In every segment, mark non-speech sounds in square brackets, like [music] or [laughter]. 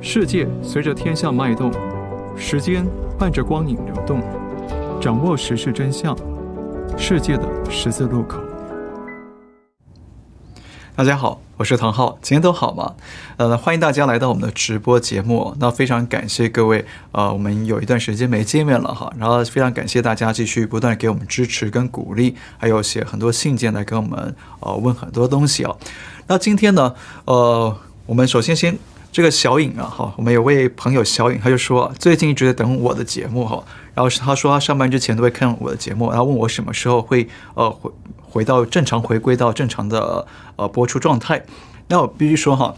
世界随着天象脉动，时间伴着光影流动，掌握时事真相，世界的十字路口。大家好，我是唐浩，今天都好吗？呃，欢迎大家来到我们的直播节目。那非常感谢各位，呃，我们有一段时间没见面了哈，然后非常感谢大家继续不断给我们支持跟鼓励，还有写很多信件来跟我们呃问很多东西哦。那今天呢，呃，我们首先先。这个小颖啊，哈，我们有位朋友小颖，他就说最近一直在等我的节目哈，然后他说他上班之前都会看我的节目，然后问我什么时候会呃回回到正常回归到正常的呃播出状态，那我必须说哈。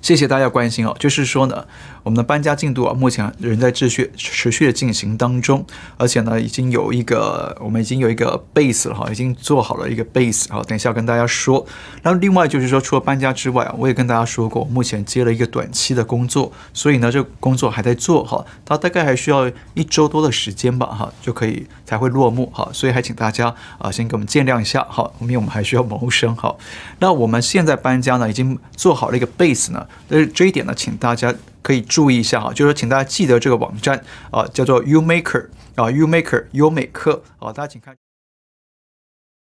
谢谢大家关心哦，就是说呢，我们的搬家进度啊，目前仍在持续持续的进行当中，而且呢，已经有一个我们已经有一个 base 了哈，已经做好了一个 base 哈，等一下跟大家说。那另外就是说，除了搬家之外啊，我也跟大家说过，目前接了一个短期的工作，所以呢，这个工作还在做哈，它大概还需要一周多的时间吧哈，就可以才会落幕哈，所以还请大家啊，先给我们见谅一下哈，因为我们还需要谋生哈。那我们现在搬家呢，已经做好了一个 base 呢。但是这一点呢，请大家可以注意一下哈，就是，请大家记得这个网站啊，叫做 UMaker 啊，UMaker 优美客啊，大家请看，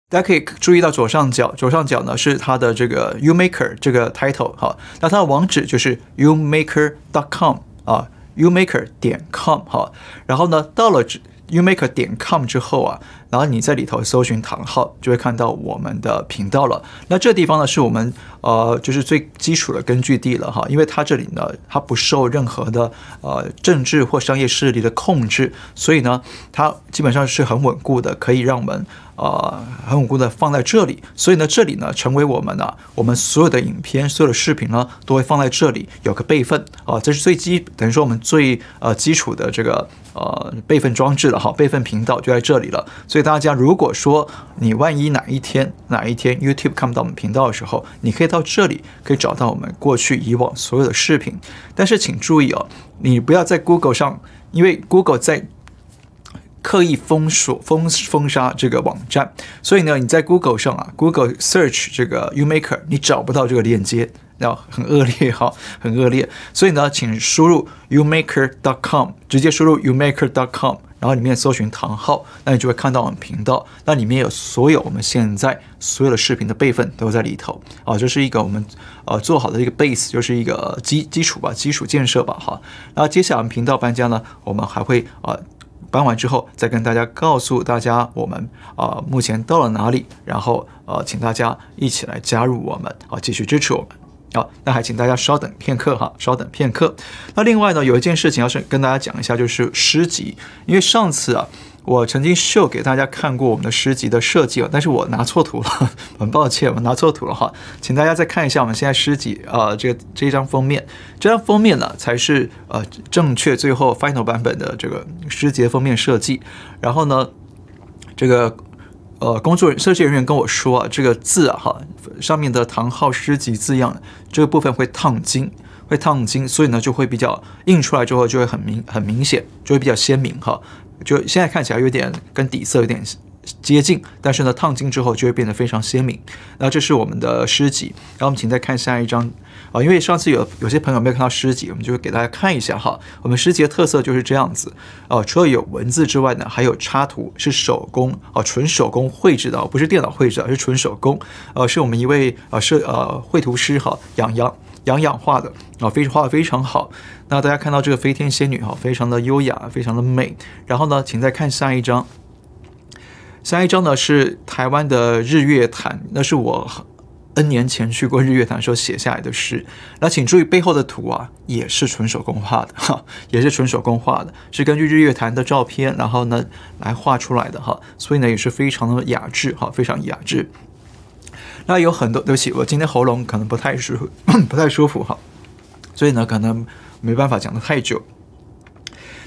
大家可以注意到左上角，左上角呢是它的这个 UMaker 这个 title 哈，那它的网址就是 U Maker dot com 啊，UMaker 点 com 哈，然后呢到了 UMaker 点 com 之后啊。然后你在里头搜寻唐浩，就会看到我们的频道了。那这地方呢，是我们呃，就是最基础的根据地了哈，因为它这里呢，它不受任何的呃政治或商业势力的控制，所以呢，它基本上是很稳固的，可以让我们呃很稳固的放在这里。所以呢，这里呢，成为我们呢，我们所有的影片、所有的视频呢，都会放在这里，有个备份啊，这是最基，等于说我们最呃基础的这个呃备份装置了哈，备份频道就在这里了，所以。大家如果说你万一哪一天哪一天 YouTube 看不到我们频道的时候，你可以到这里可以找到我们过去以往所有的视频。但是请注意哦，你不要在 Google 上，因为 Google 在刻意封锁封封杀这个网站，所以呢，你在 Google 上啊，Google Search 这个 UMaker，你找不到这个链接，然后很恶劣哈，很恶劣。所以呢，请输入 U Maker dot com，直接输入 U Maker dot com。然后里面搜寻唐浩，那你就会看到我们频道，那里面有所有我们现在所有的视频的备份都在里头啊，这是一个我们呃做好的一个 base，就是一个基基础吧，基础建设吧哈。然后接下来我们频道搬家呢，我们还会呃搬完之后再跟大家告诉大家我们啊、呃、目前到了哪里，然后呃请大家一起来加入我们啊，继续支持我们。好，那还请大家稍等片刻哈，稍等片刻。那另外呢，有一件事情要是跟大家讲一下，就是诗集。因为上次啊，我曾经秀给大家看过我们的诗集的设计了，但是我拿错图了，[laughs] 很抱歉，我拿错图了哈。请大家再看一下我们现在诗集啊、这个这一张封面，这张封面呢才是呃正确最后 final 版本的这个诗集的封面设计。然后呢，这个。呃，工作设计人员跟我说啊，这个字啊，哈，上面的唐浩诗集字样，这个部分会烫金，会烫金，所以呢，就会比较印出来之后就会很明很明显，就会比较鲜明哈。就现在看起来有点跟底色有点接近，但是呢，烫金之后就会变得非常鲜明。那这是我们的诗集，然后我们请再看下一张。啊，因为上次有有些朋友没有看到诗集，我们就会给大家看一下哈。我们诗集的特色就是这样子，哦，除了有文字之外呢，还有插图，是手工啊，纯手工绘制的，不是电脑绘制，是纯手工。呃，是我们一位啊设呃绘图师哈，杨洋杨洋画的啊，非常画的非常好。那大家看到这个飞天仙女哈，非常的优雅，非常的美。然后呢，请再看下一张，下一张呢是台湾的日月潭，那是我。N 年前去过日月潭时候写下来的诗，那请注意背后的图啊，也是纯手工画的 [laughs] 哈，也是纯手工画的，是根据日月潭的照片，然后呢来画出来的哈，所以呢也是非常的雅致哈，非常雅致。那有很多，对不起，我今天喉咙可能不太舒服，[coughs] 不太舒服哈，所以呢可能没办法讲的太久。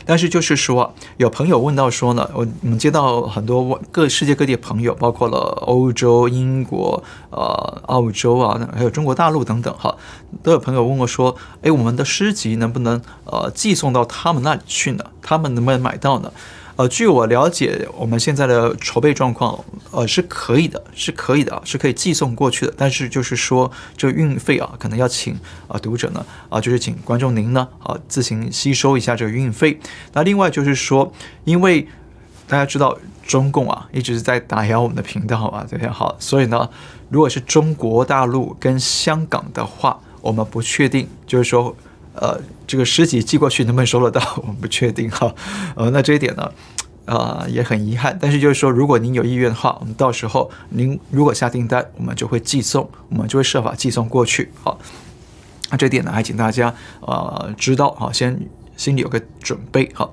但是就是说，有朋友问到说呢，我我们接到很多各世界各地的朋友，包括了欧洲、英国、呃、澳洲啊，还有中国大陆等等哈，都有朋友问过说，哎，我们的诗集能不能呃寄送到他们那里去呢？他们能不能买到呢？呃，据我了解，我们现在的筹备状况，呃，是可以的，是可以的，是可以寄送过去的。但是就是说，这个运费啊，可能要请啊读者呢，啊，就是请观众您呢，啊，自行吸收一下这个运费。那另外就是说，因为大家知道中共啊一直在打压我们的频道啊，这边好，所以呢，如果是中国大陆跟香港的话，我们不确定，就是说。呃，这个尸体寄过去能不能收得到，我们不确定哈。[laughs] 呃，那这一点呢，呃，也很遗憾。但是就是说，如果您有意愿的话，我们到时候您如果下订单，我们就会寄送，我们就会设法寄送过去。好，那这点呢，还请大家呃知道哈，先心里有个准备哈。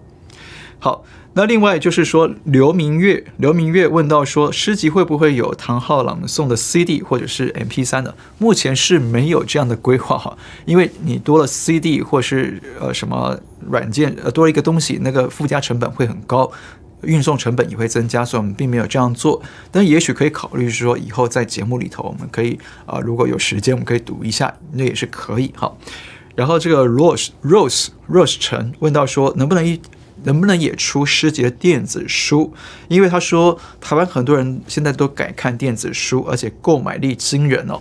好。那另外就是说，刘明月，刘明月问到说，诗集会不会有唐浩朗诵的 CD 或者是 MP3 呢？目前是没有这样的规划哈，因为你多了 CD 或是呃什么软件呃多了一个东西，那个附加成本会很高，运送成本也会增加，所以我们并没有这样做。但也许可以考虑是说，以后在节目里头，我们可以啊、如果有时间，我们可以读一下，那也是可以哈。然后这个 Rose Rose Rose 陈问到说，能不能一能不能也出诗集的电子书？因为他说台湾很多人现在都改看电子书，而且购买力惊人哦。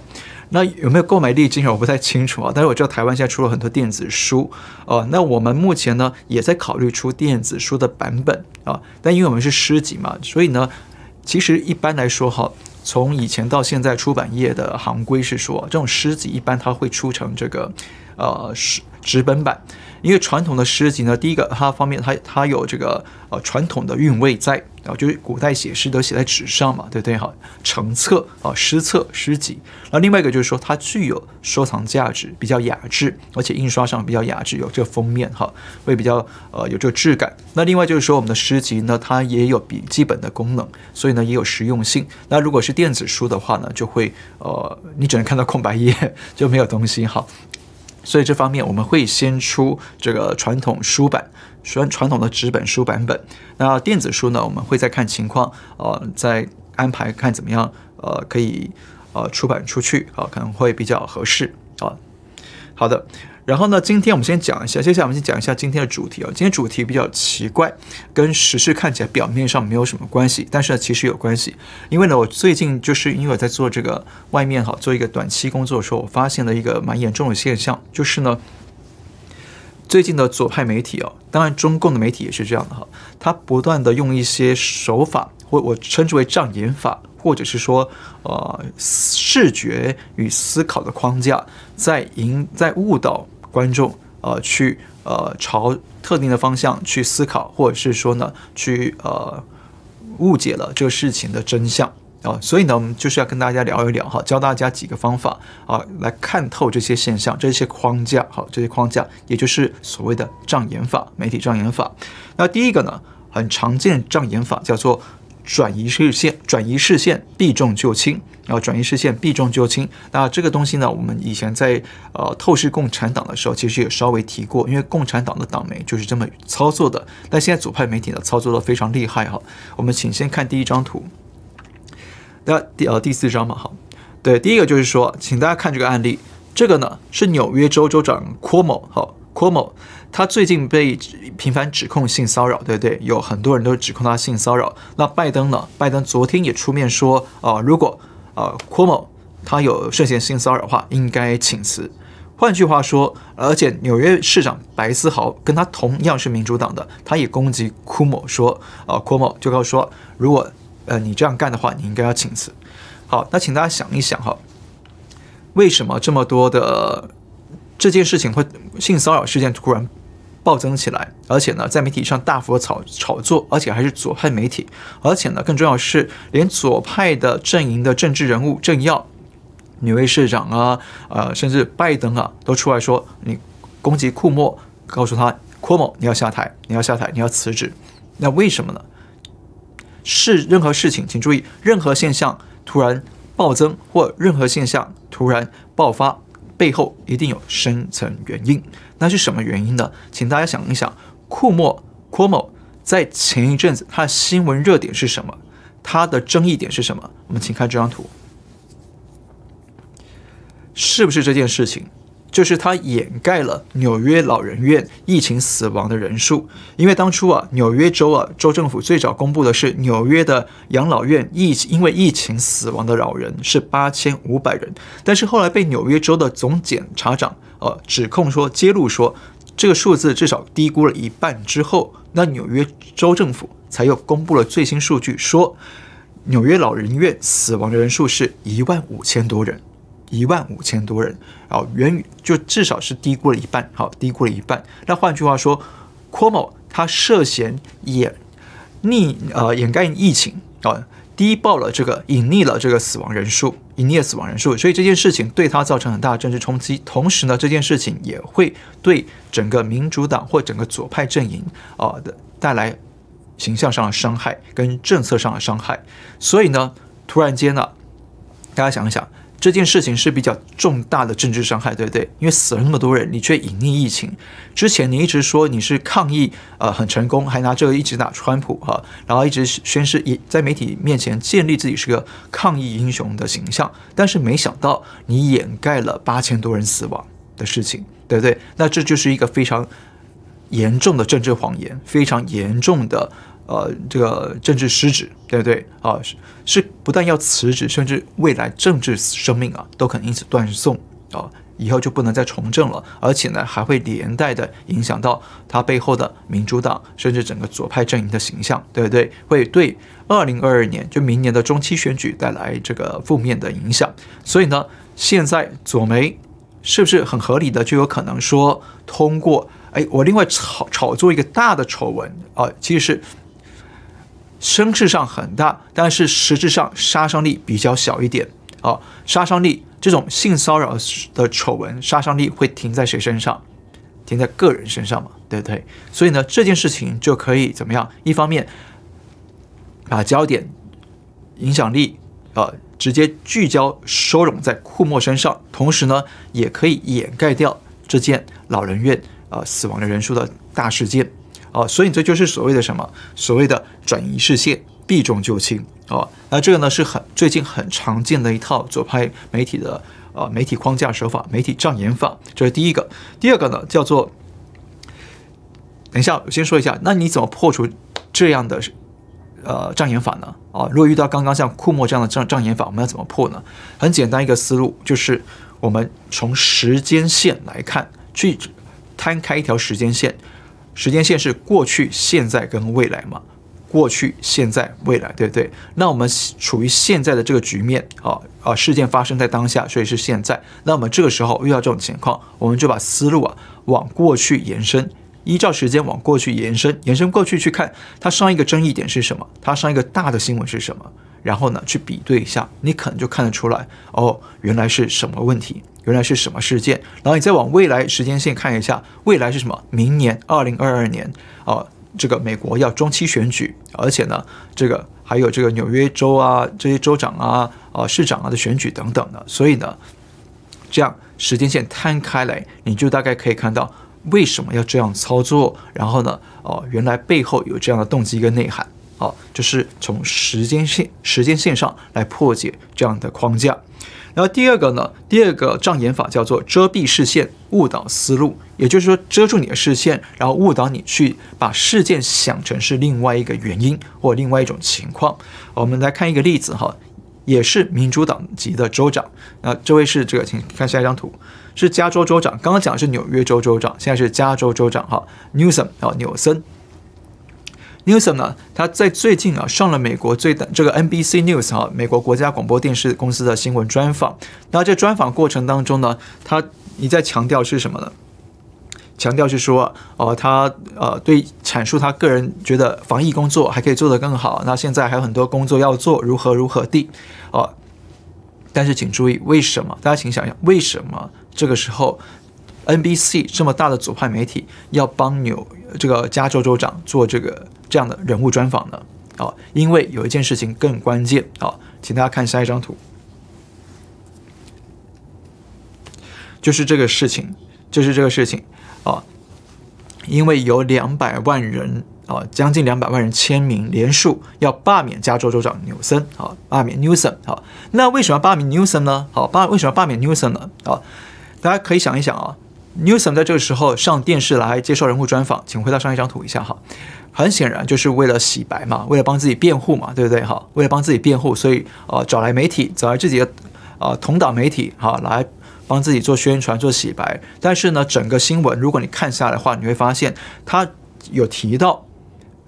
那有没有购买力惊人？我不太清楚啊。但是我知道台湾现在出了很多电子书哦。那我们目前呢也在考虑出电子书的版本啊。但因为我们是诗集嘛，所以呢，其实一般来说哈，从以前到现在出版业的行规是说，这种诗集一般它会出成这个呃纸纸本版。因为传统的诗集呢，第一个它方面它它有这个呃传统的韵味在然啊，就是古代写诗都写在纸上嘛，对不对？哈，成册啊，诗册诗集。那另外一个就是说，它具有收藏价值，比较雅致，而且印刷上比较雅致，有这个封面哈，会比较呃有这个质感。那另外就是说，我们的诗集呢，它也有笔记本的功能，所以呢也有实用性。那如果是电子书的话呢，就会呃你只能看到空白页，就没有东西哈。所以这方面我们会先出这个传统书版，传传统的纸本书版本。那电子书呢，我们会再看情况，呃，再安排看怎么样，呃，可以呃出版出去啊，可能会比较合适啊。好的。然后呢，今天我们先讲一下，接下来我们先讲一下今天的主题啊。今天主题比较奇怪，跟时事看起来表面上没有什么关系，但是呢，其实有关系。因为呢，我最近就是因为我在做这个外面哈，做一个短期工作的时候，我发现了一个蛮严重的现象，就是呢，最近的左派媒体啊，当然中共的媒体也是这样的哈，他不断的用一些手法，或我称之为障眼法。或者是说，呃，视觉与思考的框架，在引在误导观众，呃，去呃朝特定的方向去思考，或者是说呢，去呃误解了这个事情的真相啊，呃。所以呢，我们就是要跟大家聊一聊哈，教大家几个方法啊，来看透这些现象，这些框架，好，这些框架，也就是所谓的障眼法，媒体障眼法。那第一个呢，很常见障眼法叫做。转移视线，转移视线，避重就轻。然后转移视线，避重就轻。那这个东西呢，我们以前在呃透视共产党的时候，其实也稍微提过。因为共产党的党媒就是这么操作的。但现在左派媒体呢，操作的非常厉害哈。我们请先看第一张图。那第呃第四张嘛，好，对，第一个就是说，请大家看这个案例。这个呢是纽约州州长 Cuomo，好，Cuomo。他最近被频繁指控性骚扰，对不对？有很多人都指控他性骚扰。那拜登呢？拜登昨天也出面说，啊、呃，如果啊，Cuomo 他有涉嫌性骚扰的话，应该请辞。换句话说，而且纽约市长白思豪跟他同样是民主党的，他也攻击 Cuomo 说，啊，Cuomo 就告诉说，如果呃你这样干的话，你应该要请辞。好，那请大家想一想哈，为什么这么多的这件事情会性骚扰事件突然暴增起来，而且呢，在媒体上大幅的炒炒作，而且还是左派媒体，而且呢，更重要的是，连左派的阵营的政治人物政要，女卫市长啊，呃，甚至拜登啊，都出来说，你攻击库莫，告诉他库莫你要下台，你要下台，你要辞职。那为什么呢？是任何事情，请注意，任何现象突然暴增或任何现象突然爆发，背后一定有深层原因。那是什么原因呢？请大家想一想，库莫库某在前一阵子他的新闻热点是什么？他的争议点是什么？我们请看这张图，是不是这件事情？就是它掩盖了纽约老人院疫情死亡的人数，因为当初啊，纽约州啊州政府最早公布的是纽约的养老院疫因为疫情死亡的老人是八千五百人，但是后来被纽约州的总检察长呃指控说揭露说这个数字至少低估了一半之后，那纽约州政府才又公布了最新数据，说纽约老人院死亡的人数是一万五千多人。一万五千多人，啊，远就至少是低估了一半，好，低估了一半。那换句话说，Cuomo 他涉嫌掩匿呃掩盖疫情啊，低报了这个隐匿了这个死亡人数，隐匿了死亡人数，所以这件事情对他造成很大的政治冲击。同时呢，这件事情也会对整个民主党或整个左派阵营啊的带来形象上的伤害跟政策上的伤害。所以呢，突然间呢，大家想一想。这件事情是比较重大的政治伤害，对不对？因为死了那么多人，你却隐匿疫情。之前你一直说你是抗疫，呃，很成功，还拿这个一直打川普哈，然后一直宣誓也在媒体面前建立自己是个抗疫英雄的形象。但是没想到你掩盖了八千多人死亡的事情，对不对？那这就是一个非常严重的政治谎言，非常严重的。呃，这个政治失职，对不对啊？是是，不但要辞职，甚至未来政治生命啊，都可能因此断送啊，以后就不能再从政了。而且呢，还会连带的影响到他背后的民主党，甚至整个左派阵营的形象，对不对？会对二零二二年就明年的中期选举带来这个负面的影响。所以呢，现在左媒是不是很合理的就有可能说通过？哎，我另外炒炒作一个大的丑闻啊，其实是。声势上很大，但是实质上杀伤力比较小一点啊。杀伤力这种性骚扰的丑闻，杀伤力会停在谁身上？停在个人身上嘛，对不对？所以呢，这件事情就可以怎么样？一方面把焦点、影响力啊直接聚焦收拢在库莫身上，同时呢，也可以掩盖掉这件老人院啊死亡的人数的大事件。哦，所以这就是所谓的什么？所谓的转移视线，避重就轻。哦，那这个呢是很最近很常见的一套左派媒体的呃媒体框架手法，媒体障眼法。这是第一个。第二个呢叫做，等一下我先说一下，那你怎么破除这样的呃障眼法呢？啊，如果遇到刚刚像库莫这样的障障眼法，我们要怎么破呢？很简单一个思路，就是我们从时间线来看，去摊开一条时间线。时间线是过去、现在跟未来嘛？过去、现在、未来，对不对？那我们处于现在的这个局面啊啊，事件发生在当下，所以是现在。那我们这个时候遇到这种情况，我们就把思路啊往过去延伸，依照时间往过去延伸，延伸过去去看它上一个争议点是什么，它上一个大的新闻是什么，然后呢去比对一下，你可能就看得出来哦，原来是什么问题。原来是什么事件？然后你再往未来时间线看一下，未来是什么？明年二零二二年啊，这个美国要中期选举，而且呢，这个还有这个纽约州啊，这些州长啊、啊市长啊的选举等等的。所以呢，这样时间线摊开来，你就大概可以看到为什么要这样操作。然后呢，哦，原来背后有这样的动机跟内涵。哦，就是从时间线时间线上来破解这样的框架。然后第二个呢，第二个障眼法叫做遮蔽视线，误导思路。也就是说，遮住你的视线，然后误导你去把事件想成是另外一个原因或另外一种情况。我们来看一个例子哈，也是民主党籍的州长。那这位是这个，请看下一张图，是加州州长。刚刚讲的是纽约州州长，现在是加州州长哈，Newsom 啊，纽森。Newsom 呢，他在最近啊上了美国最大这个 NBC News 哈，美国国家广播电视公司的新闻专访。那这专访过程当中呢，他一再强调是什么呢？强调是说，哦，他呃对阐述他个人觉得防疫工作还可以做得更好。那现在还有很多工作要做，如何如何地哦。但是请注意，为什么？大家请想一想，为什么这个时候 NBC 这么大的左派媒体要帮纽这个加州州长做这个？这样的人物专访呢？啊，因为有一件事情更关键啊，请大家看下一张图，就是这个事情，就是这个事情啊，因为有两百万人啊，将近两百万人签名连署要罢免加州州长纽森啊，罢免 Newsom 啊，那为什么要罢免 Newsom 呢？好，罢为什么罢免 Newsom 呢？啊，大家可以想一想啊，Newsom 在这个时候上电视来接受人物专访，请回到上一张图一下哈。很显然就是为了洗白嘛，为了帮自己辩护嘛，对不对哈？为了帮自己辩护，所以呃找来媒体，找来自己的呃同党媒体哈来帮自己做宣传、做洗白。但是呢，整个新闻如果你看下来的话，你会发现他有提到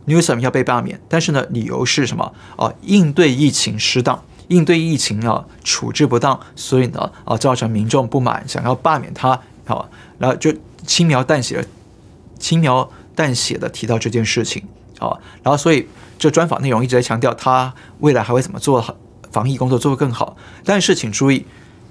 Newsom 要被罢免，但是呢，理由是什么啊、应对疫情失当。应对疫情啊，处置不当，所以呢啊，造成民众不满，想要罢免他，好，然后就轻描淡写的、轻描淡写的提到这件事情，啊，然后所以这专访内容一直在强调他未来还会怎么做防疫工作做得更好，但是请注意，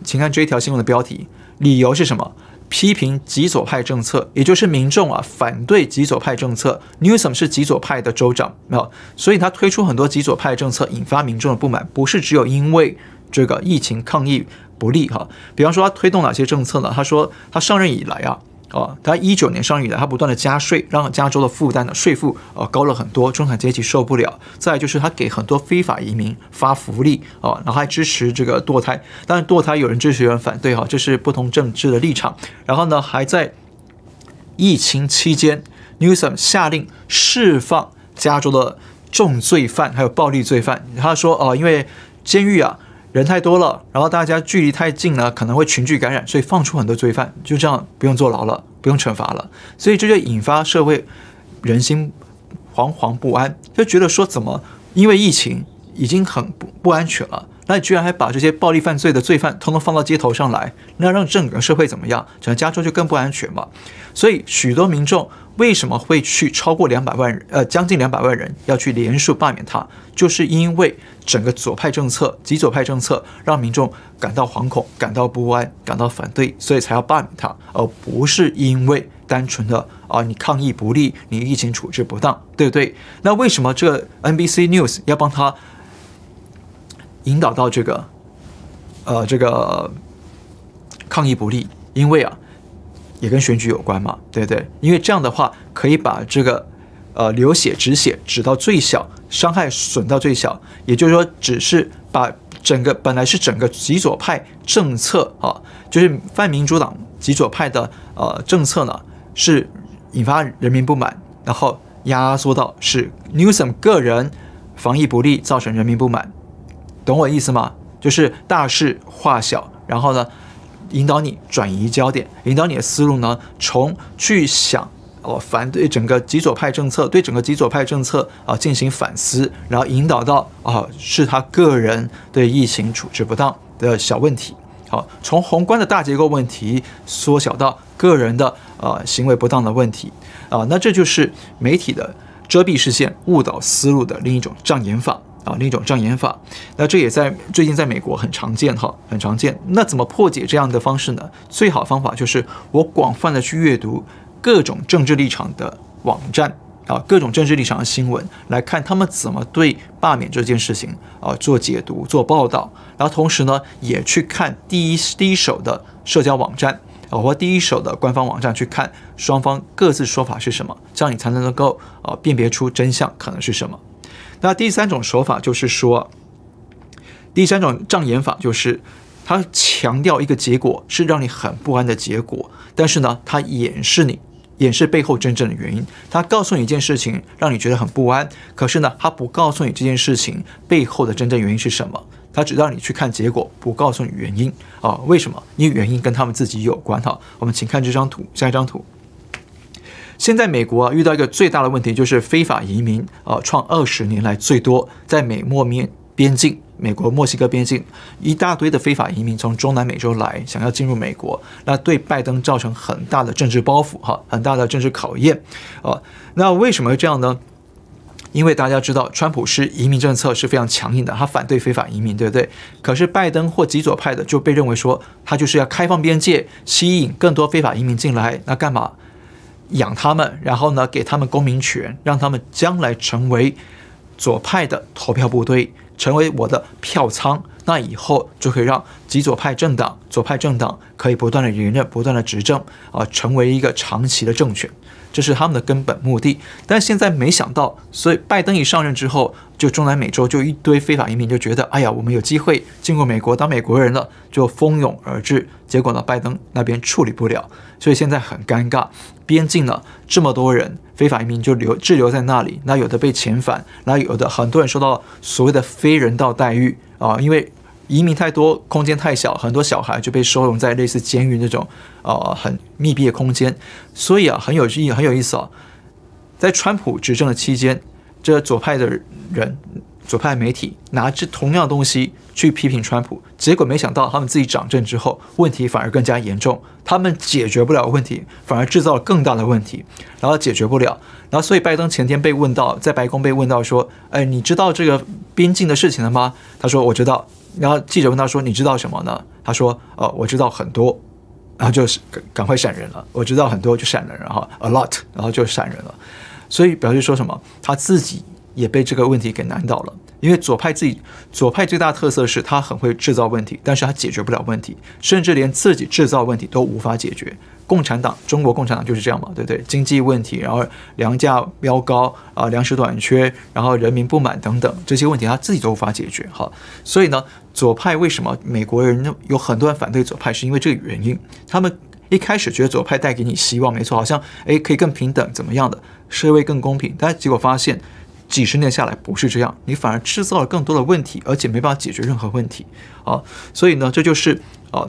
请看这一条新闻的标题，理由是什么？批评极左派政策，也就是民众啊反对极左派政策。Newsom 是极左派的州长，没有，所以他推出很多极左派政策，引发民众的不满。不是只有因为这个疫情抗疫不利哈，比方说他推动哪些政策呢？他说他上任以来啊。哦，他一九年上任以来，他不断的加税，让加州的负担的税负呃高了很多，中产阶级受不了。再就是他给很多非法移民发福利哦，然后还支持这个堕胎，当然堕胎有人支持有人反对哈，这是不同政治的立场。然后呢，还在疫情期间，Newsom 下令释放加州的重罪犯还有暴力罪犯。他说哦，因为监狱啊。人太多了，然后大家距离太近了，可能会群聚感染，所以放出很多罪犯，就这样不用坐牢了，不用惩罚了，所以这就引发社会人心惶惶不安，就觉得说怎么因为疫情已经很不不安全了，那你居然还把这些暴力犯罪的罪犯通通放到街头上来，那让整个社会怎么样？整个加州就更不安全嘛。所以许多民众为什么会去超过两百万人，呃，将近两百万人要去连署罢免他，就是因为。整个左派政策、极左派政策让民众感到惶恐、感到不安、感到反对，所以才要罢免他，而不是因为单纯的啊，你抗疫不力，你疫情处置不当，对不对？那为什么这个 NBC News 要帮他引导到这个呃这个抗议不力？因为啊，也跟选举有关嘛，对不对？因为这样的话可以把这个。呃，流血止血止到最小，伤害损到最小，也就是说，只是把整个本来是整个极左派政策啊，就是泛民主党极左派的呃政策呢，是引发人民不满，然后压缩到是 Newsom 个人防疫不力造成人民不满，懂我意思吗？就是大事化小，然后呢，引导你转移焦点，引导你的思路呢，从去想。哦，反对整个极左派政策，对整个极左派政策啊进行反思，然后引导到啊是他个人对疫情处置不当的小问题。好，从宏观的大结构问题缩小到个人的啊行为不当的问题啊，那这就是媒体的遮蔽视线、误导思路的另一种障眼法啊，另一种障眼法。那这也在最近在美国很常见哈，很常见。那怎么破解这样的方式呢？最好方法就是我广泛的去阅读。各种政治立场的网站啊，各种政治立场的新闻，来看他们怎么对罢免这件事情啊做解读、做报道，然后同时呢，也去看第一第一手的社交网站啊，或第一手的官方网站，去看双方各自说法是什么，这样你才能够啊辨别出真相可能是什么。那第三种手法就是说，第三种障眼法就是。他强调一个结果是让你很不安的结果，但是呢，他掩饰你，掩饰背后真正的原因。他告诉你一件事情，让你觉得很不安，可是呢，他不告诉你这件事情背后的真正原因是什么。他只让你去看结果，不告诉你原因啊？为什么？因为原因跟他们自己有关哈。我们请看这张图，下一张图。现在美国啊遇到一个最大的问题，就是非法移民啊创二十年来最多，在美墨边边境。美国墨西哥边境一大堆的非法移民从中南美洲来，想要进入美国，那对拜登造成很大的政治包袱，哈，很大的政治考验，啊，那为什么这样呢？因为大家知道，川普是移民政策是非常强硬的，他反对非法移民，对不对？可是拜登或极左派的就被认为说，他就是要开放边界，吸引更多非法移民进来，那干嘛？养他们，然后呢，给他们公民权，让他们将来成为左派的投票部队。成为我的票仓，那以后就可以让极左派政党、左派政党可以不断的连任、不断的执政啊，成为一个长期的政权。这是他们的根本目的，但现在没想到，所以拜登一上任之后，就中南美洲就一堆非法移民就觉得，哎呀，我们有机会进入美国当美国人了，就蜂拥而至。结果呢，拜登那边处理不了，所以现在很尴尬。边境呢，这么多人非法移民就留滞留在那里，那有的被遣返，那有的很多人受到所谓的非人道待遇啊，因为。移民太多，空间太小，很多小孩就被收容在类似监狱那种，呃，很密闭的空间。所以啊，很有意义，很有意思啊。在川普执政的期间，这左派的人、左派媒体拿着同样的东西去批评川普，结果没想到他们自己掌政之后，问题反而更加严重。他们解决不了问题，反而制造了更大的问题，然后解决不了。然后，所以拜登前天被问到，在白宫被问到说：“哎，你知道这个边境的事情了吗？”他说：“我知道。”然后记者问他说：“你知道什么呢？”他说：“呃，我知道很多。”然后就是赶快闪人了。我知道很多就闪人，然后 a lot，然后就闪人了。所以表示说什么？他自己也被这个问题给难倒了。因为左派自己，左派最大特色是他很会制造问题，但是他解决不了问题，甚至连自己制造问题都无法解决。共产党，中国共产党就是这样嘛，对不对？经济问题，然后粮价飙高啊，粮食短缺，然后人民不满等等这些问题，他自己都无法解决。哈，所以呢，左派为什么美国人有很多人反对左派，是因为这个原因。他们一开始觉得左派带给你希望，没错，好像诶可以更平等，怎么样的社会更公平，但结果发现几十年下来不是这样，你反而制造了更多的问题，而且没办法解决任何问题。啊，所以呢，这就是啊。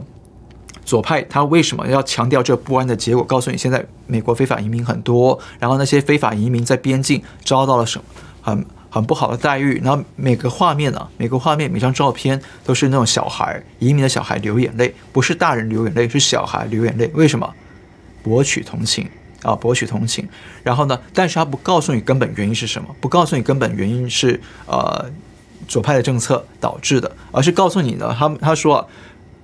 左派他为什么要强调这不安的结果？告诉你，现在美国非法移民很多，然后那些非法移民在边境遭到了什么很很不好的待遇。然后每个画面啊，每个画面，每张照片都是那种小孩移民的小孩流眼泪，不是大人流眼泪，是小孩流眼泪。为什么？博取同情啊，博取同情。然后呢，但是他不告诉你根本原因是什么，不告诉你根本原因是呃左派的政策导致的，而是告诉你呢，他他说啊。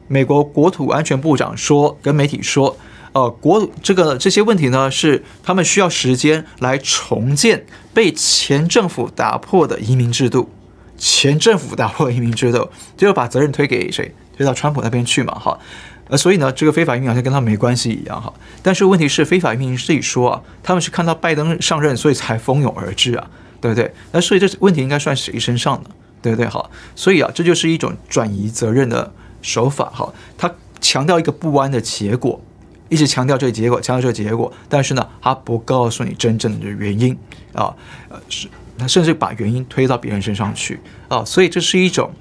美国国土安全部长说，跟媒体说，呃，国这个这些问题呢，是他们需要时间来重建被前政府打破的移民制度。前政府打破移民制度，就把责任推给谁？推到川普那边去嘛，哈。呃，所以呢，这个非法移民好像跟他没关系一样，哈。但是问题是，非法移民自己说啊，他们是看到拜登上任，所以才蜂拥而至啊，对不对？那所以这问题应该算谁身上呢？对不对？好，所以啊，这就是一种转移责任的。手法哈，他强调一个不安的结果，一直强调这个结果，强调这个结果，但是呢，他不告诉你真正的原因啊，呃是，他甚至把原因推到别人身上去啊，所以这是一种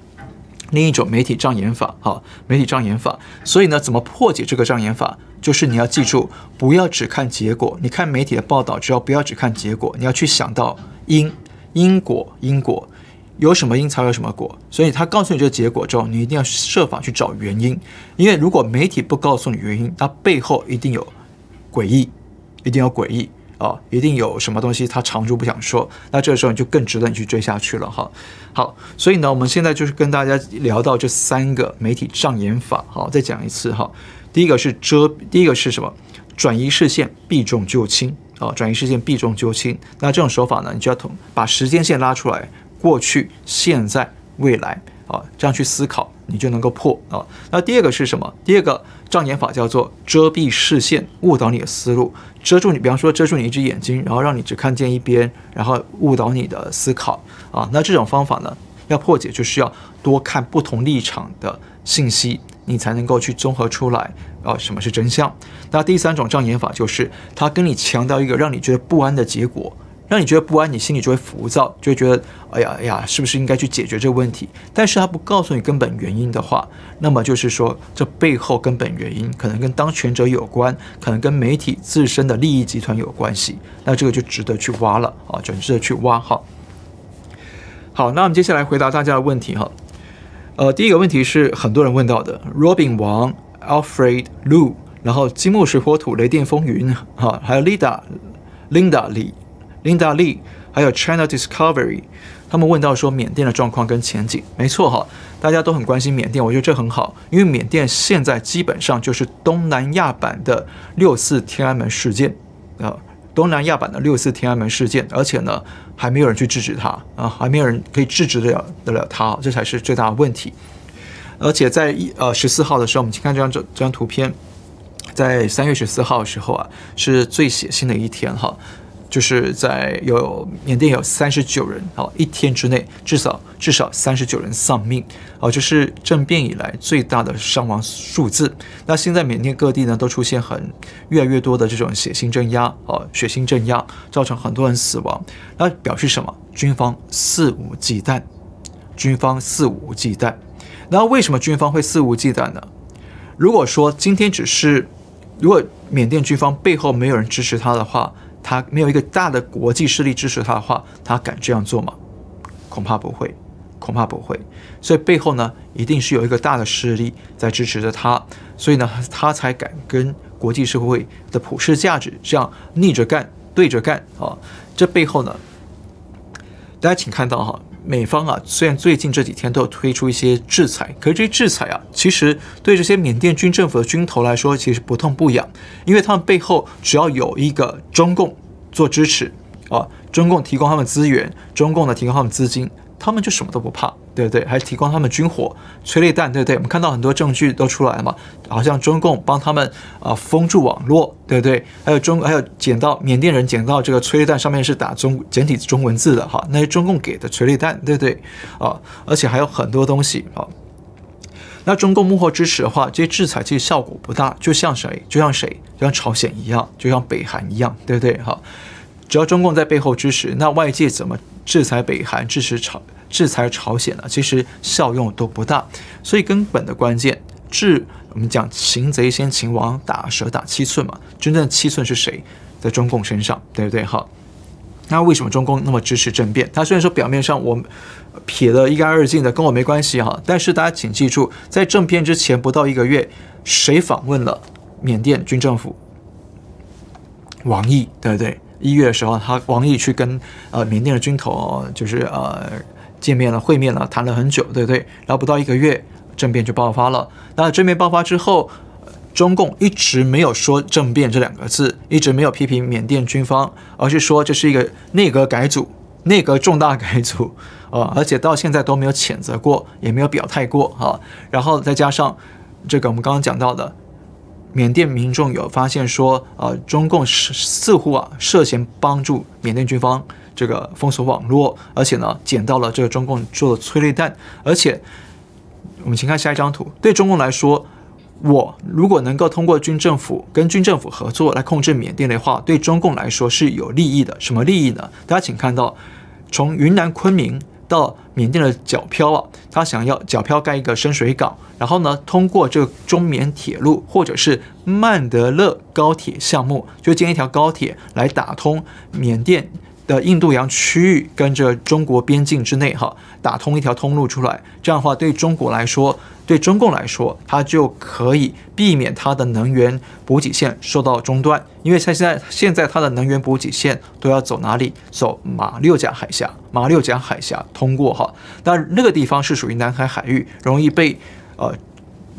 另一种媒体障眼法哈，媒体障眼法。所以呢，怎么破解这个障眼法？就是你要记住，不要只看结果，你看媒体的报道，只要不要只看结果，你要去想到因因果因果。有什么因才有什么果，所以他告诉你这个结果之后，你一定要设法去找原因。因为如果媒体不告诉你原因，它背后一定有诡异，一定有诡异啊，一定有什么东西他藏住不想说。那这个时候你就更值得你去追下去了哈。好，所以呢，我们现在就是跟大家聊到这三个媒体障眼法。好，再讲一次哈。第一个是遮，第一个是什么？转移视线，避重就轻啊，转移视线，避重就轻。那这种手法呢，你就要同把时间线拉出来。过去、现在、未来啊，这样去思考，你就能够破啊。那第二个是什么？第二个障眼法叫做遮蔽视线，误导你的思路，遮住你，比方说遮住你一只眼睛，然后让你只看见一边，然后误导你的思考啊。那这种方法呢，要破解就需要多看不同立场的信息，你才能够去综合出来啊，什么是真相。那第三种障眼法就是他跟你强调一个让你觉得不安的结果。让你觉得不安，你心里就会浮躁，就会觉得，哎呀哎呀，是不是应该去解决这个问题？但是他不告诉你根本原因的话，那么就是说，这背后根本原因可能跟当权者有关，可能跟媒体自身的利益集团有关系。那这个就值得去挖了啊，就值得去挖哈。好，那我们接下来回答大家的问题哈。呃，第一个问题是很多人问到的，Robin 王、Alfred Lu，然后金木水火土雷电风云哈，还有 Linda Linda 李。Linda Lee，还有 China Discovery，他们问到说缅甸的状况跟前景，没错哈，大家都很关心缅甸，我觉得这很好，因为缅甸现在基本上就是东南亚版的六四天安门事件啊，东南亚版的六四天安门事件，而且呢还没有人去制止它啊，还没有人可以制止得了得了他，这才是最大的问题。而且在一呃十四号的时候，我们请看这张这张图片，在三月十四号的时候啊，是最血腥的一天哈。就是在有缅甸有三十九人啊，一天之内至少至少三十九人丧命啊，这是政变以来最大的伤亡数字。那现在缅甸各地呢都出现很越来越多的这种血腥镇压啊，血腥镇压造成很多人死亡。那表示什么？军方肆无忌惮，军方肆无忌惮。那为什么军方会肆无忌惮呢？如果说今天只是如果缅甸军方背后没有人支持他的话，他没有一个大的国际势力支持他的话，他敢这样做吗？恐怕不会，恐怕不会。所以背后呢，一定是有一个大的势力在支持着他，所以呢，他才敢跟国际社会的普世价值这样逆着干、对着干啊。这背后呢，大家请看到哈，美方啊，虽然最近这几天都有推出一些制裁，可是这些制裁啊，其实对这些缅甸军政府的军头来说，其实不痛不痒，因为他们背后只要有一个中共。做支持啊，中共提供他们资源，中共呢提供他们资金，他们就什么都不怕，对对？还提供他们军火、催泪弹，对对？我们看到很多证据都出来了嘛，好像中共帮他们啊封住网络，对不对？还有中还有捡到缅甸人捡到这个催泪弹上面是打中简体中文字的哈，那是中共给的催泪弹，对不对？啊，而且还有很多东西啊。那中共幕后支持的话，这些制裁其实效果不大，就像谁？就像谁？就像朝鲜一样，就像北韩一样，对不对？哈，只要中共在背后支持，那外界怎么制裁北韩、支持朝、制裁朝鲜呢？其实效用都不大。所以根本的关键，治我们讲擒贼先擒王，打蛇打七寸嘛。真正的七寸是谁？在中共身上，对不对？哈。那为什么中共那么支持政变？他虽然说表面上我撇得一干二净的，跟我没关系哈，但是大家请记住，在政变之前不到一个月，谁访问了缅甸军政府？王毅，对不对？一月的时候，他王毅去跟呃缅甸的军头就是呃见面了、会面了，谈了很久，对不对？然后不到一个月，政变就爆发了。那政变爆发之后。中共一直没有说政变这两个字，一直没有批评缅甸军方，而是说这是一个内阁改组，内阁重大改组，啊，而且到现在都没有谴责过，也没有表态过，啊，然后再加上这个我们刚刚讲到的，缅甸民众有发现说，呃，中共似似乎啊涉嫌帮助缅甸军方这个封锁网络，而且呢捡到了这个中共做的催泪弹，而且我们请看下一张图，对中共来说。我如果能够通过军政府跟军政府合作来控制缅甸的话，对中共来说是有利益的。什么利益呢？大家请看到，从云南昆明到缅甸的皎漂啊，他想要皎漂盖一个深水港，然后呢，通过这个中缅铁路或者是曼德勒高铁项目，就建一条高铁来打通缅甸的印度洋区域跟着中国边境之内，哈，打通一条通路出来。这样的话，对中国来说。对中共来说，它就可以避免它的能源补给线受到中断，因为它现在现在它的能源补给线都要走哪里？走马六甲海峡，马六甲海峡通过哈，但那个地方是属于南海海域，容易被呃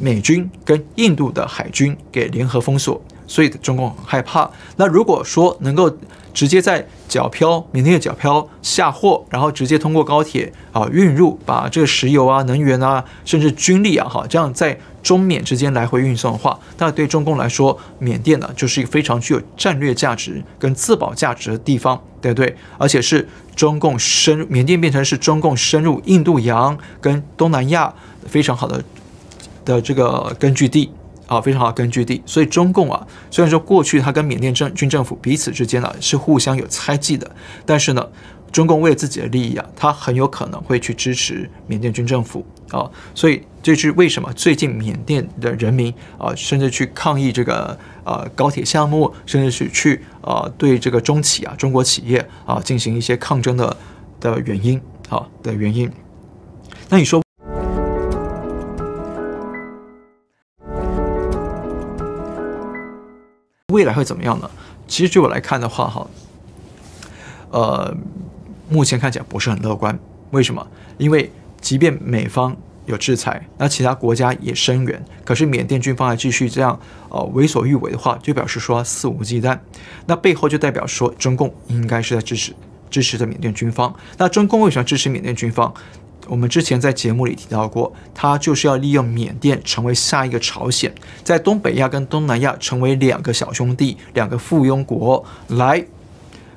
美军跟印度的海军给联合封锁，所以中共很害怕。那如果说能够直接在皎漂，缅甸的皎漂下货，然后直接通过高铁啊运入，把这个石油啊、能源啊，甚至军力啊，哈，这样在中缅之间来回运送的话，那对中共来说，缅甸呢就是一个非常具有战略价值跟自保价值的地方，对不对？而且是中共深缅甸变成是中共深入印度洋跟东南亚非常好的的这个根据地。啊，非常好的根据地，所以中共啊，虽然说过去他跟缅甸政军政府彼此之间呢是互相有猜忌的，但是呢，中共为了自己的利益啊，他很有可能会去支持缅甸军政府啊，所以这是为什么最近缅甸的人民啊，甚至去抗议这个呃高铁项目，甚至是去呃对这个中企啊中国企业啊进行一些抗争的的原因啊的原因，那你说？未来会怎么样呢？其实，就我来看的话，哈，呃，目前看起来不是很乐观。为什么？因为即便美方有制裁，那其他国家也声援，可是缅甸军方还继续这样呃为所欲为的话，就表示说肆无忌惮。那背后就代表说中共应该是在支持支持着缅甸军方。那中共为什么支持缅甸军方？我们之前在节目里提到过，他就是要利用缅甸成为下一个朝鲜，在东北亚跟东南亚成为两个小兄弟、两个附庸国，来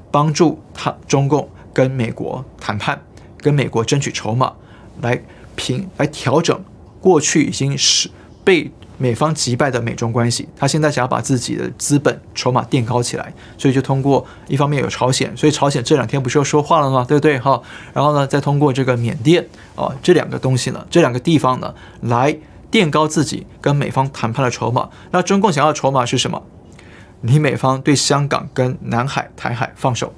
帮助他中共跟美国谈判，跟美国争取筹码，来平来调整过去已经是被。美方击败的美中关系，他现在想要把自己的资本筹码垫高起来，所以就通过一方面有朝鲜，所以朝鲜这两天不是要说话了吗？对不对？哈，然后呢，再通过这个缅甸啊这两个东西呢，这两个地方呢，来垫高自己跟美方谈判的筹码。那中共想要的筹码是什么？你美方对香港跟南海、台海放手，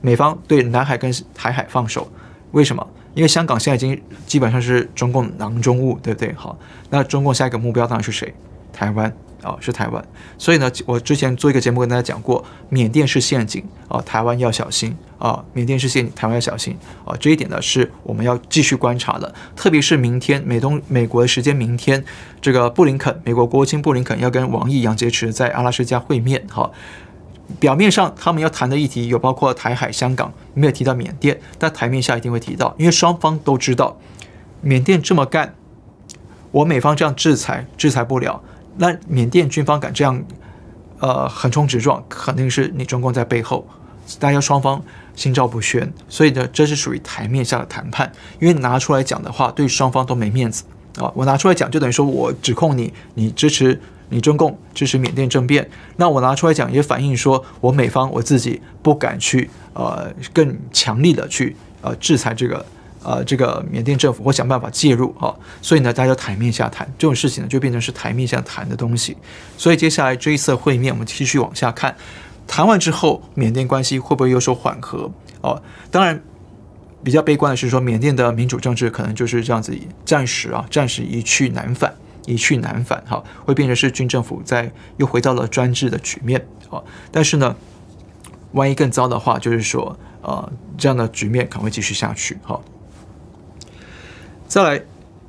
美方对南海跟台海放手，为什么？因为香港现在已经基本上是中共囊中物，对不对？好，那中共下一个目标当然是谁？台湾啊、是台湾。所以呢，我之前做一个节目跟大家讲过，缅甸是陷阱啊、台湾要小心啊。缅甸是陷阱，台湾要小心啊。这一点呢是我们要继续观察的，特别是明天美东美国的时间，明天这个布林肯，美国国务卿布林肯要跟王毅、杨洁篪在阿拉斯加会面哈。表面上他们要谈的议题有包括台海、香港，没有提到缅甸，但台面下一定会提到，因为双方都知道，缅甸这么干，我美方这样制裁制裁不了，那缅甸军方敢这样，呃，横冲直撞，肯定是你中共在背后，大家双方心照不宣，所以呢，这是属于台面下的谈判，因为拿出来讲的话，对双方都没面子啊，我拿出来讲就等于说我指控你，你支持。你中共支持缅甸政变，那我拿出来讲也反映说，我美方我自己不敢去呃更强力的去呃制裁这个呃这个缅甸政府，或想办法介入啊，所以呢，大家台面下谈这种事情呢，就变成是台面下谈的东西。所以接下来这一次会面，我们继续往下看，谈完之后，缅甸关系会不会有所缓和？哦，当然比较悲观的是说，缅甸的民主政治可能就是这样子，暂时啊，暂时一去难返。一去难返，哈，会变成是军政府在又回到了专制的局面，啊，但是呢，万一更糟的话，就是说，呃，这样的局面可能会继续下去，哈。再来，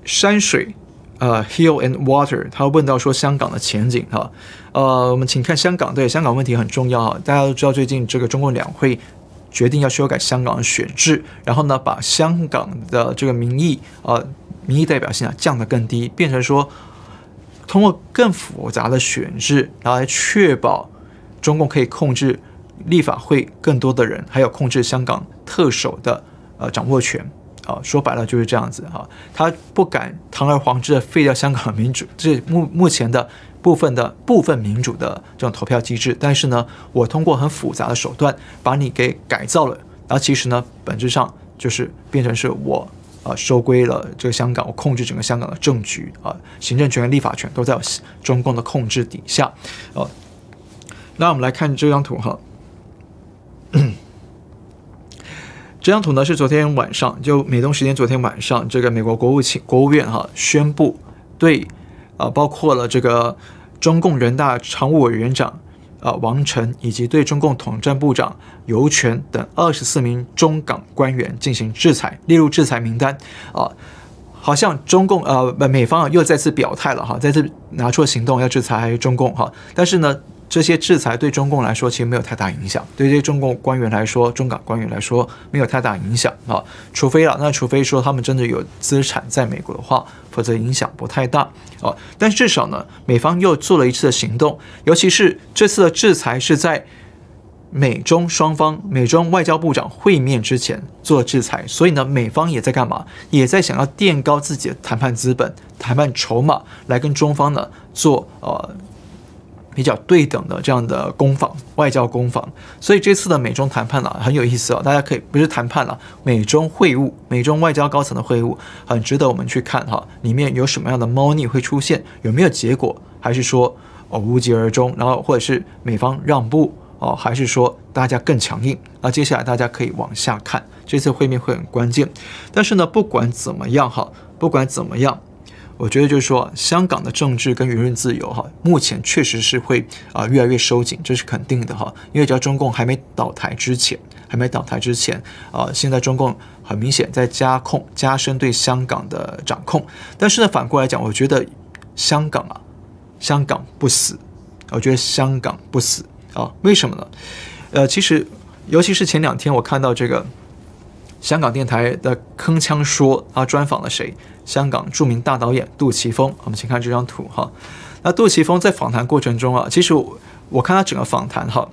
山水，呃，Hill and Water，他问到说香港的前景，哈，呃，我们请看香港，对，香港问题很重要，哈，大家都知道最近这个中共两会决定要修改香港的选制，然后呢，把香港的这个民意，呃，民意代表性啊降得更低，变成说。通过更复杂的选制，然后来确保中共可以控制立法会更多的人，还有控制香港特首的呃掌握权啊，说白了就是这样子哈。他不敢堂而皇之的废掉香港民主，这目目前的部分的部分民主的这种投票机制。但是呢，我通过很复杂的手段把你给改造了，然后其实呢，本质上就是变成是我。啊，收归了这个香港，我控制整个香港的政局啊，行政权、立法权都在中共的控制底下。哦，那我们来看这张图哈。这张图呢是昨天晚上，就美东时间昨天晚上，这个美国国务卿、国务院哈宣布对啊，包括了这个中共人大常务委员长。呃，王晨以及对中共统战部长尤权等二十四名中港官员进行制裁，列入制裁名单。啊，好像中共呃美方又再次表态了哈，再次拿出了行动要制裁中共哈，但是呢。这些制裁对中共来说其实没有太大影响，对这些中共官员来说，中港官员来说没有太大影响啊，除非了，那除非说他们真的有资产在美国的话，否则影响不太大啊。但至少呢，美方又做了一次的行动，尤其是这次的制裁是在美中双方、美中外交部长会面之前做制裁，所以呢，美方也在干嘛？也在想要垫高自己的谈判资本、谈判筹码，来跟中方呢做呃。比较对等的这样的攻防，外交攻防，所以这次的美中谈判啊很有意思啊，大家可以不是谈判了，美中会晤，美中外交高层的会晤很值得我们去看哈，里面有什么样的猫腻会出现，有没有结果，还是说哦无疾而终，然后或者是美方让步哦，还是说大家更强硬？那接下来大家可以往下看，这次会面会很关键，但是呢，不管怎么样哈，不管怎么样。我觉得就是说，香港的政治跟舆论自由哈，目前确实是会啊越来越收紧，这是肯定的哈。因为只要中共还没倒台之前，还没倒台之前啊，现在中共很明显在加控、加深对香港的掌控。但是呢，反过来讲，我觉得香港啊，香港不死，我觉得香港不死啊，为什么呢？呃，其实尤其是前两天我看到这个香港电台的铿锵说，他专访了谁？香港著名大导演杜琪峰。我们请看这张图哈。那杜琪峰在访谈过程中啊，其实我，我看他整个访谈哈，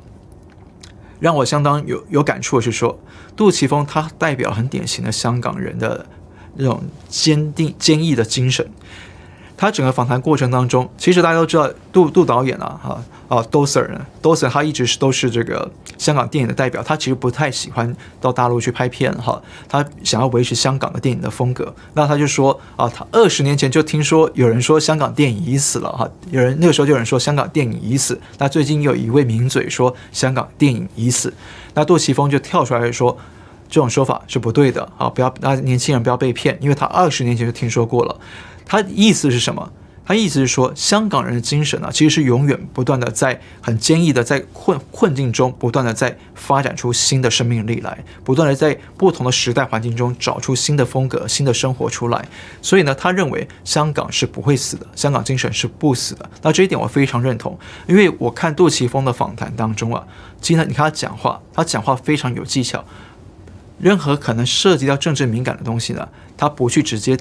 让我相当有有感触的是说，杜琪峰他代表很典型的香港人的那种坚定坚毅的精神。他整个访谈过程当中，其实大家都知道杜杜导演啊，哈啊，杜 Sir 呢，杜 Sir 他一直是都是这个香港电影的代表，他其实不太喜欢到大陆去拍片哈，他想要维持香港的电影的风格。那他就说啊，他二十年前就听说有人说香港电影已死了哈，有人那个时候就有人说香港电影已死。那最近有一位名嘴说香港电影已死，那杜琪峰就跳出来说这种说法是不对的啊，不要那年轻人不要被骗，因为他二十年前就听说过了。他意思是什么？他意思是说，香港人的精神呢，其实是永远不断的在很坚毅的在困困境中，不断的在发展出新的生命力来，不断的在不同的时代环境中找出新的风格、新的生活出来。所以呢，他认为香港是不会死的，香港精神是不死的。那这一点我非常认同，因为我看杜琪峰的访谈当中啊，经常你看他讲话，他讲话非常有技巧，任何可能涉及到政治敏感的东西呢，他不去直接。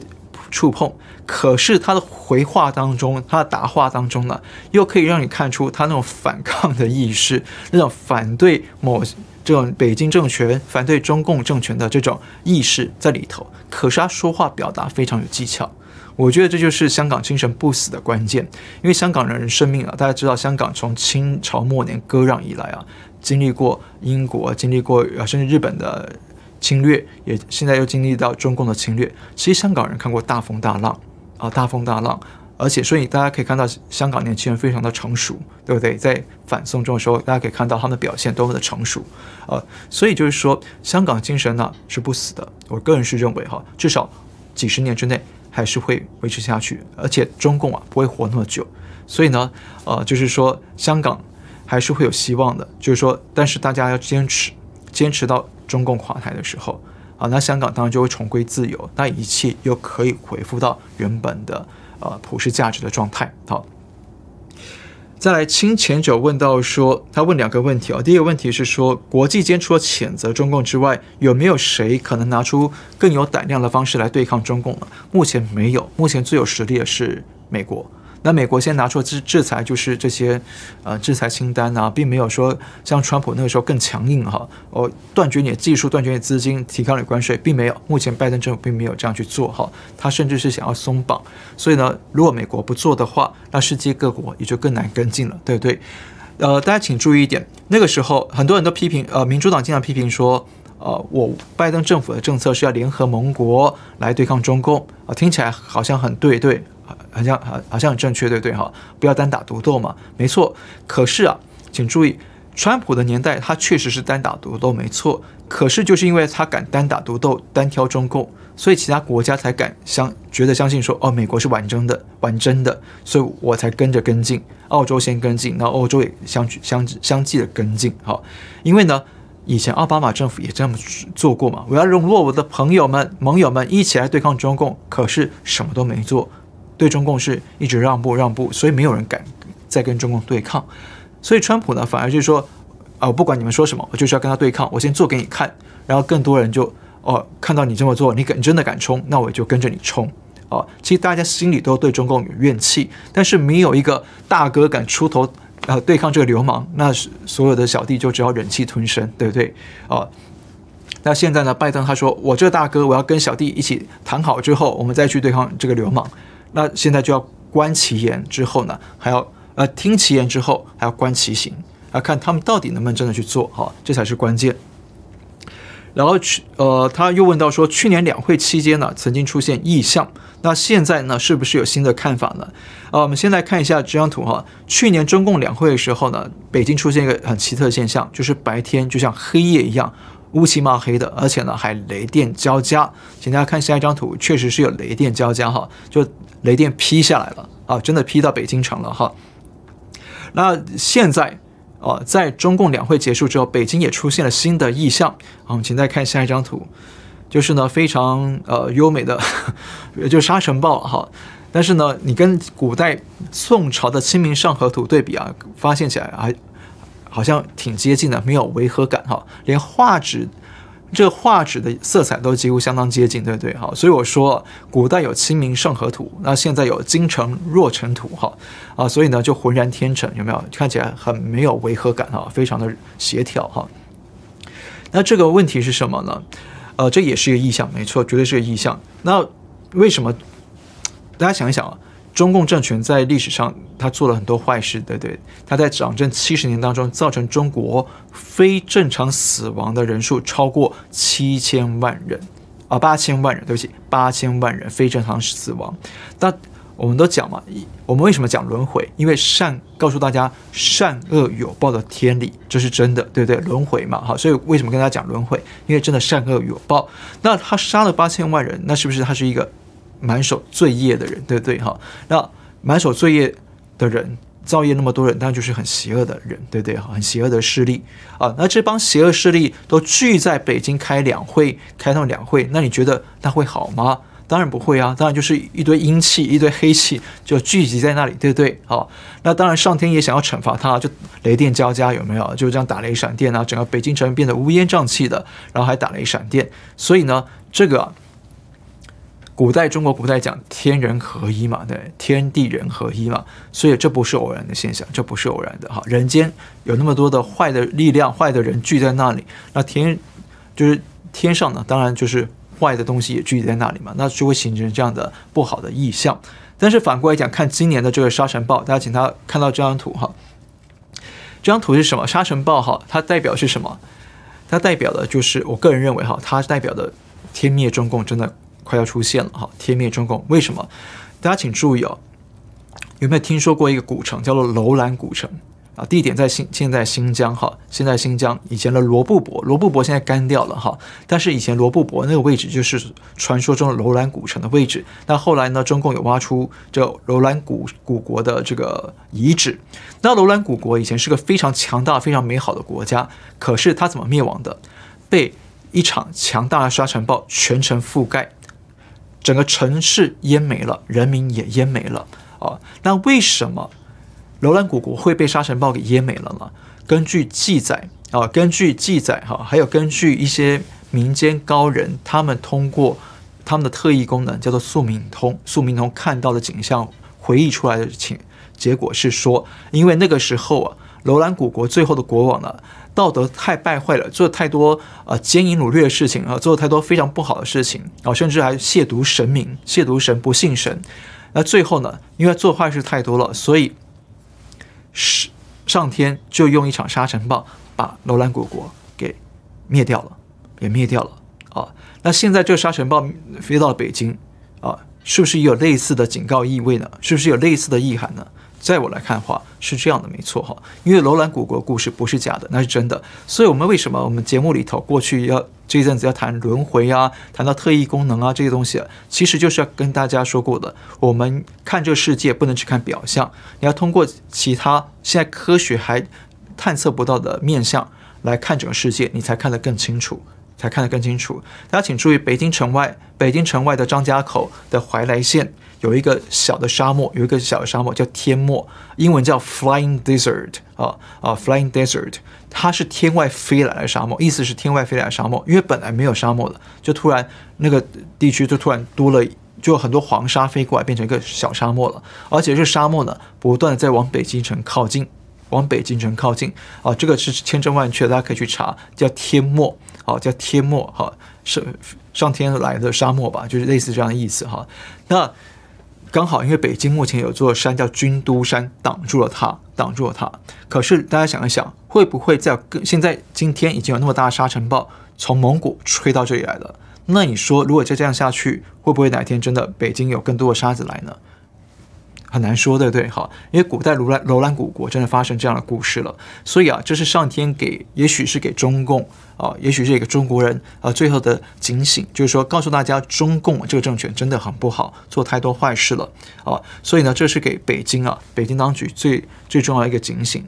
触碰，可是他的回话当中，他的答话当中呢，又可以让你看出他那种反抗的意识，那种反对某这种北京政权、反对中共政权的这种意识在里头。可是他说话表达非常有技巧，我觉得这就是香港精神不死的关键。因为香港人生命啊，大家知道，香港从清朝末年割让以来啊，经历过英国，经历过甚至日本的。侵略也现在又经历到中共的侵略。其实香港人看过大风大浪啊，大风大浪，而且所以大家可以看到香港年轻人非常的成熟，对不对？在反送中的时候，大家可以看到他们的表现多么的成熟啊。所以就是说，香港精神呢是不死的。我个人是认为哈，至少几十年之内还是会维持下去，而且中共啊不会活那么久。所以呢，呃，就是说香港还是会有希望的。就是说，但是大家要坚持，坚持到。中共垮台的时候，啊，那香港当然就会重归自由，那一切又可以恢复到原本的呃普世价值的状态。好，再来，亲前者问到说，他问两个问题啊，第一个问题是说，国际间除了谴责中共之外，有没有谁可能拿出更有胆量的方式来对抗中共呢？目前没有，目前最有实力的是美国。那美国先拿出制制裁，就是这些，呃，制裁清单啊，并没有说像川普那个时候更强硬哈，哦，断绝你的技术，断绝你的资金，提高你关税，并没有。目前拜登政府并没有这样去做哈，他甚至是想要松绑。所以呢，如果美国不做的话，那世界各国也就更难跟进了，对不对？呃，大家请注意一点，那个时候很多人都批评，呃，民主党经常批评说，呃，我拜登政府的政策是要联合盟国来对抗中共啊，听起来好像很对，对。好像好，好像很正确，对对哈？不要单打独斗嘛，没错。可是啊，请注意，川普的年代他确实是单打独斗，没错。可是就是因为他敢单打独斗，单挑中共，所以其他国家才敢相觉得相信说，哦，美国是玩真的，玩真的，所以我才跟着跟进。澳洲先跟进，然后欧洲也相相相继的跟进。好，因为呢，以前奥巴马政府也这么做过嘛。我要笼络我的朋友们、盟友们一起来对抗中共，可是什么都没做。对中共是一直让步让步，所以没有人敢再跟中共对抗。所以川普呢，反而就是说，啊、不管你们说什么，我就是要跟他对抗，我先做给你看。然后更多人就哦，看到你这么做，你敢真的敢冲，那我就跟着你冲。哦，其实大家心里都对中共有怨气，但是没有一个大哥敢出头，呃，对抗这个流氓，那所有的小弟就只好忍气吞声，对不对？哦，那现在呢，拜登他说，我这个大哥，我要跟小弟一起谈好之后，我们再去对抗这个流氓。那现在就要观其言，之后呢，还要呃听其言之后，还要观其行，要看他们到底能不能真的去做哈，这才是关键。然后去呃，他又问到说，去年两会期间呢，曾经出现异象，那现在呢，是不是有新的看法呢？啊，我们先来看一下这张图哈。去年中共两会的时候呢，北京出现一个很奇特的现象，就是白天就像黑夜一样。乌漆嘛黑的，而且呢还雷电交加，请大家看下一张图，确实是有雷电交加哈，就雷电劈下来了啊，真的劈到北京城了哈。那现在啊，在中共两会结束之后，北京也出现了新的异象啊，们请大家看下一张图，就是呢非常呃优美的，[laughs] 就沙尘暴哈，但是呢你跟古代宋朝的清明上河图对比啊，发现起来还。好像挺接近的，没有违和感哈，连画纸。这画纸的色彩都几乎相当接近，对不对？哈，所以我说，古代有《清明上河图》，那现在有《京城若尘图》哈啊，所以呢就浑然天成，有没有？看起来很没有违和感哈，非常的协调哈。那这个问题是什么呢？呃，这也是一个意象，没错，绝对是个意象。那为什么？大家想一想啊。中共政权在历史上，他做了很多坏事，对不对？他在掌政七十年当中，造成中国非正常死亡的人数超过七千万人，啊，八千万人，对不起，八千万人非正常死亡。那我们都讲嘛，我们为什么讲轮回？因为善告诉大家，善恶有报的天理，这是真的，对不对？轮回嘛，好，所以为什么跟大家讲轮回？因为真的善恶有报。那他杀了八千万人，那是不是他是一个？满手罪业的人，对不对？哈，那满手罪业的人，造业那么多人，当然就是很邪恶的人，对不对？很邪恶的势力啊。那这帮邪恶势力都聚在北京开两会，开那么两会，那你觉得那会好吗？当然不会啊，当然就是一堆阴气、一堆黑气就聚集在那里，对不对？好，那当然上天也想要惩罚他，就雷电交加，有没有？就这样打雷闪电啊，整个北京城变得乌烟瘴气的，然后还打雷闪电，所以呢，这个。古代中国古代讲天人合一嘛，对，天地人合一嘛，所以这不是偶然的现象，这不是偶然的哈。人间有那么多的坏的力量、坏的人聚在那里，那天就是天上呢，当然就是坏的东西也聚集在那里嘛，那就会形成这样的不好的意象。但是反过来讲，看今年的这个沙尘暴，大家请他看到这张图哈，这张图是什么？沙尘暴哈，它代表是什么？它代表的就是我个人认为哈，它代表的天灭中共真的。快要出现了哈，天灭中共，为什么？大家请注意哦，有没有听说过一个古城叫做楼兰古城啊？地点在新，现在新疆哈，现在新疆以前的罗布泊，罗布泊现在干掉了哈，但是以前罗布泊那个位置就是传说中的楼兰古城的位置。那后来呢，中共有挖出这楼兰古古国的这个遗址。那楼兰古国以前是个非常强大、非常美好的国家，可是它怎么灭亡的？被一场强大的沙尘暴全城覆盖。整个城市淹没了，人民也淹没了啊！那为什么楼兰古国会被沙尘暴给淹没了呢？根据记载啊，根据记载哈，还有根据一些民间高人，他们通过他们的特异功能，叫做宿命通，宿命通看到的景象回忆出来的情，结果是说，因为那个时候啊，楼兰古国最后的国王呢。道德太败坏了，做了太多呃奸淫掳掠的事情啊，做了太多非常不好的事情啊，甚至还亵渎神明，亵渎神，不信神。那最后呢，因为做坏事太多了，所以是上天就用一场沙尘暴把楼兰古国给灭掉了，也灭掉了啊。那现在这个沙尘暴飞到了北京啊，是不是也有类似的警告意味呢？是不是有类似的意涵呢？在我来看的话是这样的，没错哈，因为楼兰古国故事不是假的，那是真的。所以，我们为什么我们节目里头过去要这一阵子要谈轮回啊，谈到特异功能啊这些东西，其实就是要跟大家说过的。我们看这个世界不能只看表象，你要通过其他现在科学还探测不到的面相来看整个世界，你才看得更清楚，才看得更清楚。大家请注意，北京城外，北京城外的张家口的怀来县。有一个小的沙漠，有一个小的沙漠叫天漠，英文叫 Flying Desert 啊啊，Flying Desert，它是天外飞来的沙漠，意思是天外飞来的沙漠，因为本来没有沙漠的，就突然那个地区就突然多了，就很多黄沙飞过来，变成一个小沙漠了，而且这沙漠呢，不断的在往北京城靠近，往北京城靠近啊，这个是千真万确，大家可以去查，叫天漠，好，叫天漠，哈，是上天来的沙漠吧，就是类似这样的意思哈，那。刚好，因为北京目前有座山叫军都山，挡住了它，挡住了它。可是大家想一想，会不会在现在今天已经有那么大的沙尘暴从蒙古吹到这里来了？那你说，如果再这样下去，会不会哪天真的北京有更多的沙子来呢？很难说，对不对？好，因为古代楼兰楼兰古国真的发生这样的故事了，所以啊，这是上天给，也许是给中共啊，也许是一个中国人啊，最后的警醒，就是说告诉大家，中共这个政权真的很不好，做太多坏事了啊，所以呢，这是给北京啊，北京当局最最重要的一个警醒，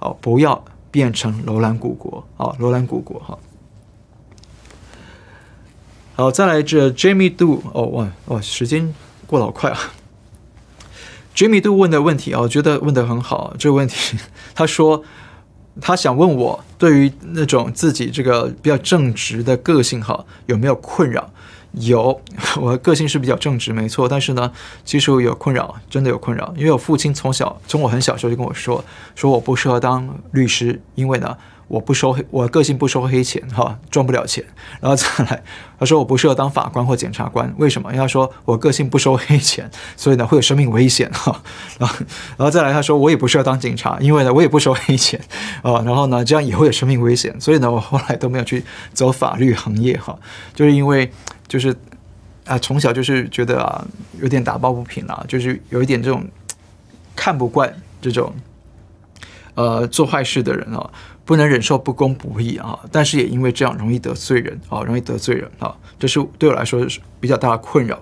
哦、不要变成楼兰古国啊，楼兰古国哈、好，再来这 Jamie Do，哦哇哇，时间过得好快啊。Jimmy 都问的问题啊，我觉得问得很好。这个问题，[laughs] 他说他想问我对于那种自己这个比较正直的个性哈有没有困扰？有，[laughs] 我的个性是比较正直，没错。但是呢，其实有困扰，真的有困扰。因为我父亲从小从我很小时候就跟我说，说我不适合当律师，因为呢。我不收黑，我个性不收黑钱，哈，赚不了钱。然后再来，他说我不适合当法官或检察官，为什么？因为他说我个性不收黑钱，所以呢会有生命危险，哈。然后，然后再来，他说我也不适合当警察，因为呢我也不收黑钱，啊，然后呢这样也会有生命危险，所以呢我后来都没有去走法律行业，哈，就是因为就是啊从小就是觉得啊有点打抱不平啊，就是有一点这种看不惯这种呃做坏事的人啊。不能忍受不公不义啊，但是也因为这样容易得罪人啊，容易得罪人啊，这是对我来说是比较大的困扰。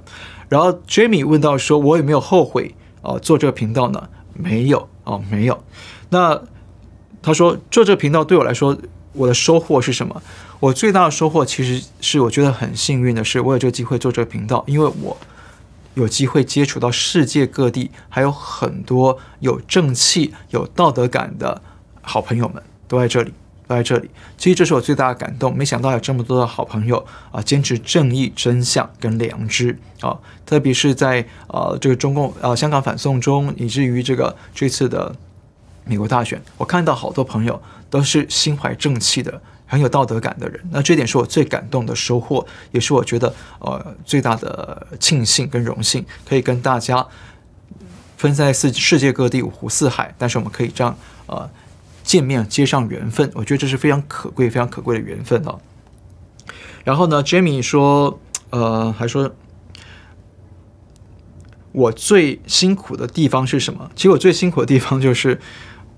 然后 Jamie 问到说：“我有没有后悔啊做这个频道呢？”没有啊，没有。那他说做这个频道对我来说，我的收获是什么？我最大的收获其实是我觉得很幸运的是，我有这个机会做这个频道，因为我有机会接触到世界各地还有很多有正气、有道德感的好朋友们。都在这里，都在这里。其实这是我最大的感动。没想到有这么多的好朋友啊，坚持正义、真相跟良知啊。特别是在呃这个中共啊香港反送中，以至于这个这次的美国大选，我看到好多朋友都是心怀正气的、很有道德感的人。那这点是我最感动的收获，也是我觉得呃最大的庆幸跟荣幸，可以跟大家分散在世世界各地五湖四海，但是我们可以这样呃。见面接上缘分，我觉得这是非常可贵、非常可贵的缘分哦。然后呢，Jamie 说，呃，还说，我最辛苦的地方是什么？其实我最辛苦的地方就是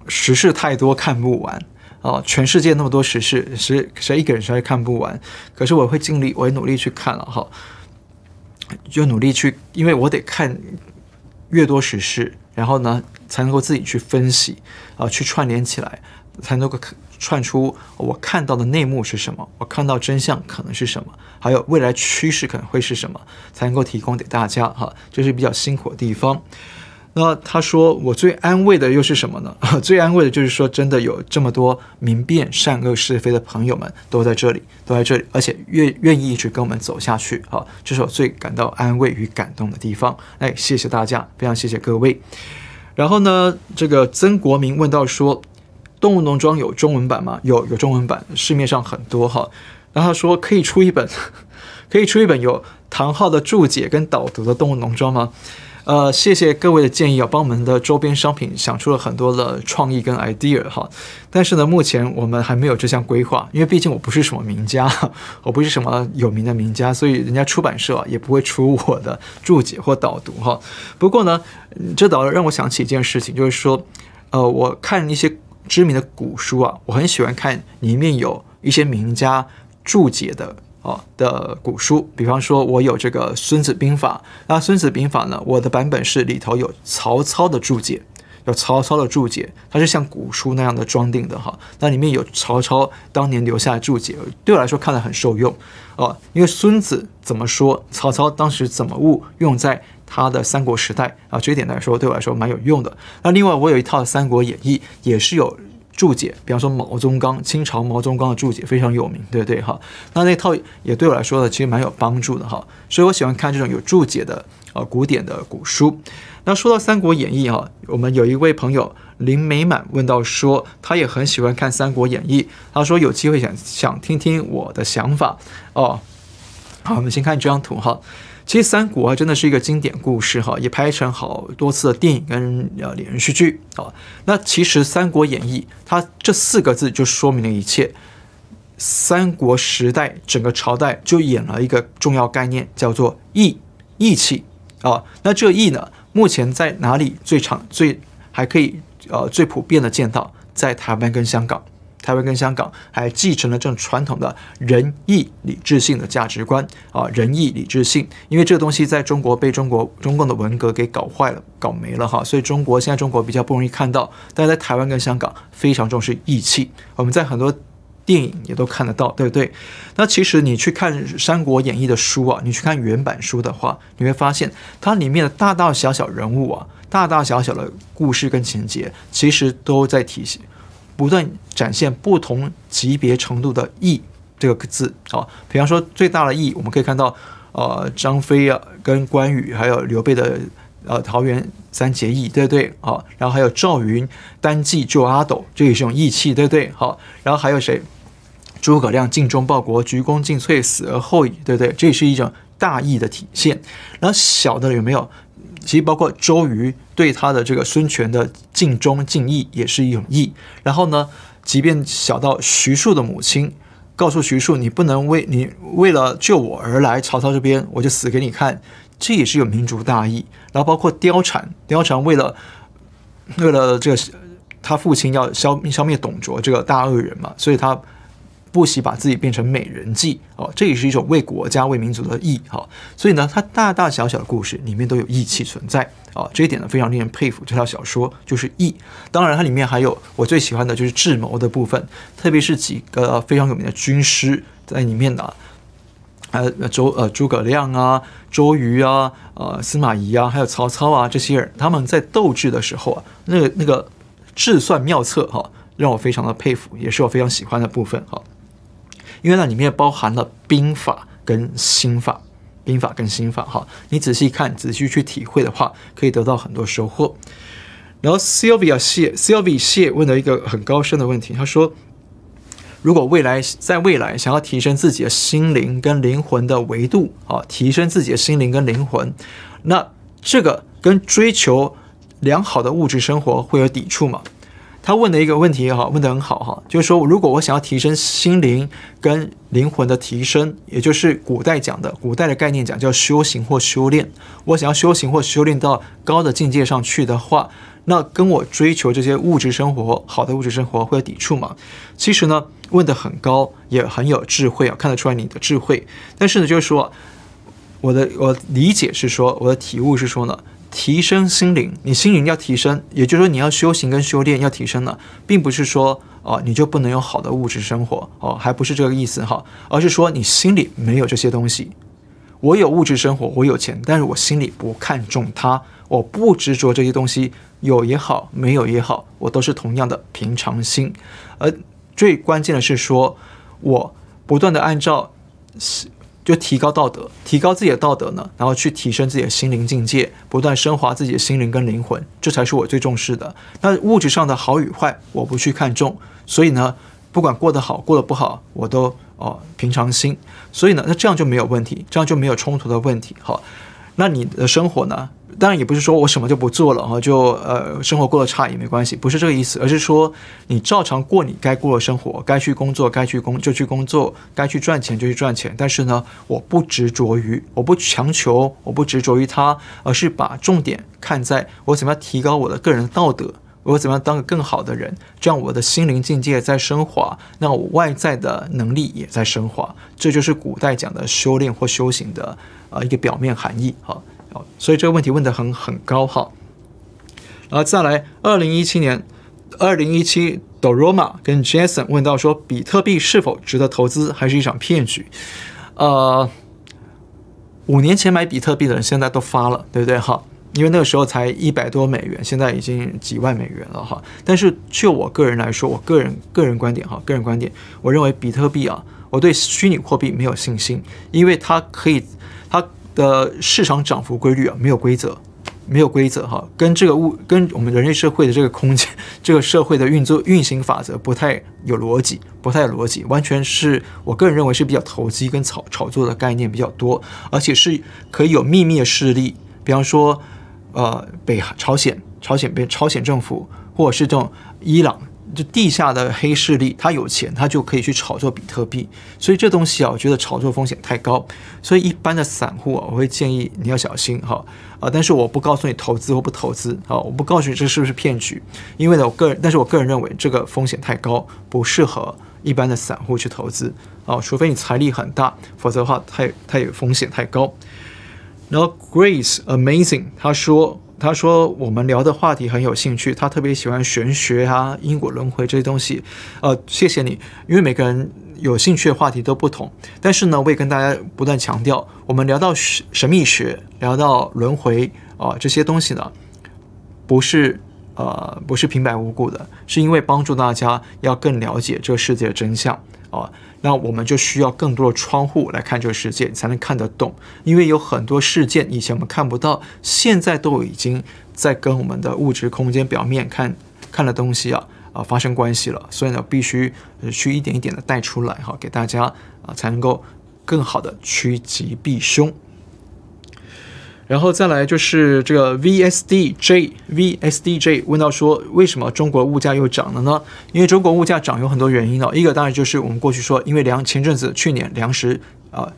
时事太多，看不完啊！全世界那么多时事，谁谁一个人谁也看不完。可是我会尽力，我会努力去看了哈，就努力去，因为我得看越多时事。然后呢，才能够自己去分析，啊，去串联起来，才能够串出我看到的内幕是什么，我看到真相可能是什么，还有未来趋势可能会是什么，才能够提供给大家哈，这是比较辛苦的地方。那他说我最安慰的又是什么呢？[laughs] 最安慰的就是说，真的有这么多明辨善恶是非的朋友们都在这里，都在这里，而且愿愿意一直跟我们走下去，哈，这是我最感到安慰与感动的地方。哎，谢谢大家，非常谢谢各位。然后呢，这个曾国明问到说，《动物农庄》有中文版吗？有，有中文版，市面上很多哈。然后他说可以出一本，[laughs] 可以出一本有唐昊的注解跟导读的《动物农庄》吗？呃，谢谢各位的建议啊，帮我们的周边商品想出了很多的创意跟 idea 哈。但是呢，目前我们还没有这项规划，因为毕竟我不是什么名家，[laughs] 我不是什么有名的名家，所以人家出版社啊也不会出我的注解或导读哈。不过呢，这倒让我想起一件事情，就是说，呃，我看一些知名的古书啊，我很喜欢看里面有一些名家注解的。哦的古书，比方说，我有这个《孙子兵法》，那《孙子兵法》呢，我的版本是里头有曹操的注解，有曹操的注解，它是像古书那样的装订的哈。那里面有曹操当年留下的注解，对我来说看了很受用哦。因为孙子怎么说，曹操当时怎么悟，用在他的三国时代啊，这一点来说对我来说蛮有用的。那另外我有一套《三国演义》，也是有。注解，比方说毛宗刚，清朝毛宗刚的注解非常有名，对不对哈？那那套也对我来说呢，其实蛮有帮助的哈。所以我喜欢看这种有注解的呃古典的古书。那说到《三国演义》哈，我们有一位朋友林美满问到说，他也很喜欢看《三国演义》，他说有机会想想听听我的想法哦。好，我们先看这张图哈。其实三国啊，真的是一个经典故事哈，也拍成好多次的电影跟呃连续剧啊。那其实《三国演义》它这四个字就说明了一切。三国时代整个朝代就演了一个重要概念，叫做义，义气啊。那这义呢，目前在哪里最常、最还可以呃最普遍的见到，在台湾跟香港。台湾跟香港还继承了这种传统的仁义礼智信的价值观啊，仁义礼智信，因为这个东西在中国被中国中共的文革给搞坏了、搞没了哈，所以中国现在中国比较不容易看到，但是在台湾跟香港非常重视义气，我们在很多电影也都看得到，对不对？那其实你去看《三国演义》的书啊，你去看原版书的话，你会发现它里面的大大小小人物啊，大大小小的故事跟情节，其实都在提醒。不断展现不同级别程度的义这个字啊。比方说最大的义，我们可以看到，呃，张飞啊，跟关羽还有刘备的呃桃园三结义，对不对？好，然后还有赵云单骑救阿斗，这也是种义气，对不对？好，然后还有谁？诸葛亮尽忠报国，鞠躬尽瘁，死而后已，对不对？这也是一种大义的体现。然后小的有没有？其实包括周瑜对他的这个孙权的尽忠尽义，也是一种义。然后呢，即便小到徐庶的母亲告诉徐庶：“你不能为你为了救我而来曹操这边，我就死给你看。”这也是有民族大义。然后包括貂蝉，貂蝉为了为了这个他父亲要消消灭董卓这个大恶人嘛，所以他。不惜把自己变成美人计哦，这也是一种为国家、为民族的义哈。所以呢，它大大小小的故事里面都有义气存在啊。这一点呢，非常令人佩服。这套小说就是义。当然，它里面还有我最喜欢的就是智谋的部分，特别是几个非常有名的军师在里面呢，呃，周呃诸葛亮啊、周瑜啊、呃司马懿啊，还有曹操啊这些人，他们在斗智的时候啊，那个那个智算妙策哈，让我非常的佩服，也是我非常喜欢的部分哈。因为那里面包含了兵法跟心法，兵法跟心法哈，你仔细看、仔细去体会的话，可以得到很多收获。然后 Sylvia 谢 Sylvia 谢问了一个很高深的问题，他说：“如果未来在未来想要提升自己的心灵跟灵魂的维度啊，提升自己的心灵跟灵魂，那这个跟追求良好的物质生活会有抵触吗？”他问的一个问题哈，问得很好哈，就是说，如果我想要提升心灵跟灵魂的提升，也就是古代讲的，古代的概念讲叫修行或修炼。我想要修行或修炼到高的境界上去的话，那跟我追求这些物质生活，好的物质生活会有抵触吗？其实呢，问得很高，也很有智慧啊，看得出来你的智慧。但是呢，就是说，我的我理解是说，我的体悟是说呢。提升心灵，你心灵要提升，也就是说你要修行跟修炼要提升了，并不是说哦你就不能有好的物质生活哦，还不是这个意思哈，而是说你心里没有这些东西。我有物质生活，我有钱，但是我心里不看重它，我不执着这些东西，有也好，没有也好，我都是同样的平常心。而最关键的是说，我不断的按照。就提高道德，提高自己的道德呢，然后去提升自己的心灵境界，不断升华自己的心灵跟灵魂，这才是我最重视的。那物质上的好与坏，我不去看重，所以呢，不管过得好过得不好，我都哦平常心。所以呢，那这样就没有问题，这样就没有冲突的问题。好，那你的生活呢？当然也不是说我什么就不做了哈，就呃生活过得差也没关系，不是这个意思，而是说你照常过你该过的生活，该去工作该去工就去工作，该去赚钱就去赚钱。但是呢，我不执着于，我不强求，我不执着于它，而是把重点看在我怎么样提高我的个人道德，我怎么样当个更好的人，这样我的心灵境界在升华，那我外在的能力也在升华。这就是古代讲的修炼或修行的呃一个表面含义哈。所以这个问题问得很很高哈，然后再来，二零一七年，二零一七，Doroma 跟 Jason 问到说，比特币是否值得投资，还是一场骗局？呃，五年前买比特币的人现在都发了，对不对哈？因为那个时候才一百多美元，现在已经几万美元了哈。但是就我个人来说，我个人个人观点哈，个人观点，我认为比特币啊，我对虚拟货币没有信心，因为它可以，它。的市场涨幅规律啊，没有规则，没有规则哈，跟这个物跟我们人类社会的这个空间，[laughs] 这个社会的运作运行法则不太有逻辑，不太有逻辑，完全是我个人认为是比较投机跟炒炒作的概念比较多，而且是可以有秘密的势力，比方说呃北朝鲜，朝鲜被朝鲜政府，或者是这种伊朗。就地下的黑势力，他有钱，他就可以去炒作比特币，所以这东西啊，我觉得炒作风险太高，所以一般的散户啊，我会建议你要小心哈啊，但是我不告诉你投资或不投资啊，我不告诉你这是不是骗局，因为呢，我个人，但是我个人认为这个风险太高，不适合一般的散户去投资啊，除非你财力很大，否则的话太太有风险太高。然后 Grace Amazing 他说。他说：“我们聊的话题很有兴趣，他特别喜欢玄学啊、因果轮回这些东西。呃，谢谢你，因为每个人有兴趣的话题都不同。但是呢，我也跟大家不断强调，我们聊到神神秘学、聊到轮回啊、这些东西呢，不是呃不是平白无故的，是因为帮助大家要更了解这个世界的真相啊。那我们就需要更多的窗户来看这个世界，才能看得懂。因为有很多事件以前我们看不到，现在都已经在跟我们的物质空间表面看看的东西啊啊、发生关系了。所以呢，必须去一点一点的带出来哈，给大家啊、才能够更好的趋吉避凶。然后再来就是这个 VSDJ VSDJ 问到说，为什么中国物价又涨了呢？因为中国物价涨有很多原因哦，一个当然就是我们过去说，因为粮前阵子去年粮食啊、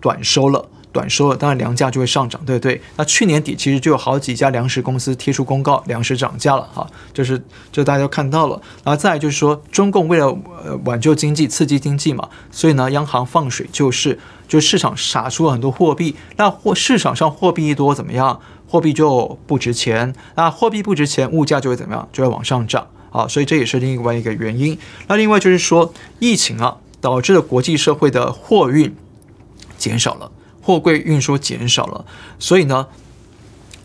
短收了。短收了，当然粮价就会上涨，对不对？那去年底其实就有好几家粮食公司贴出公告，粮食涨价了哈，就是这大家都看到了。然后再就是说，中共为了呃挽救经济、刺激经济嘛，所以呢，央行放水救市，就市场撒出了很多货币。那货市场上货币一多，怎么样？货币就不值钱。那货币不值钱，物价就会怎么样？就会往上涨啊。所以这也是另外一个原因。那另外就是说，疫情啊导致了国际社会的货运减少了。货柜运输减少了，所以呢，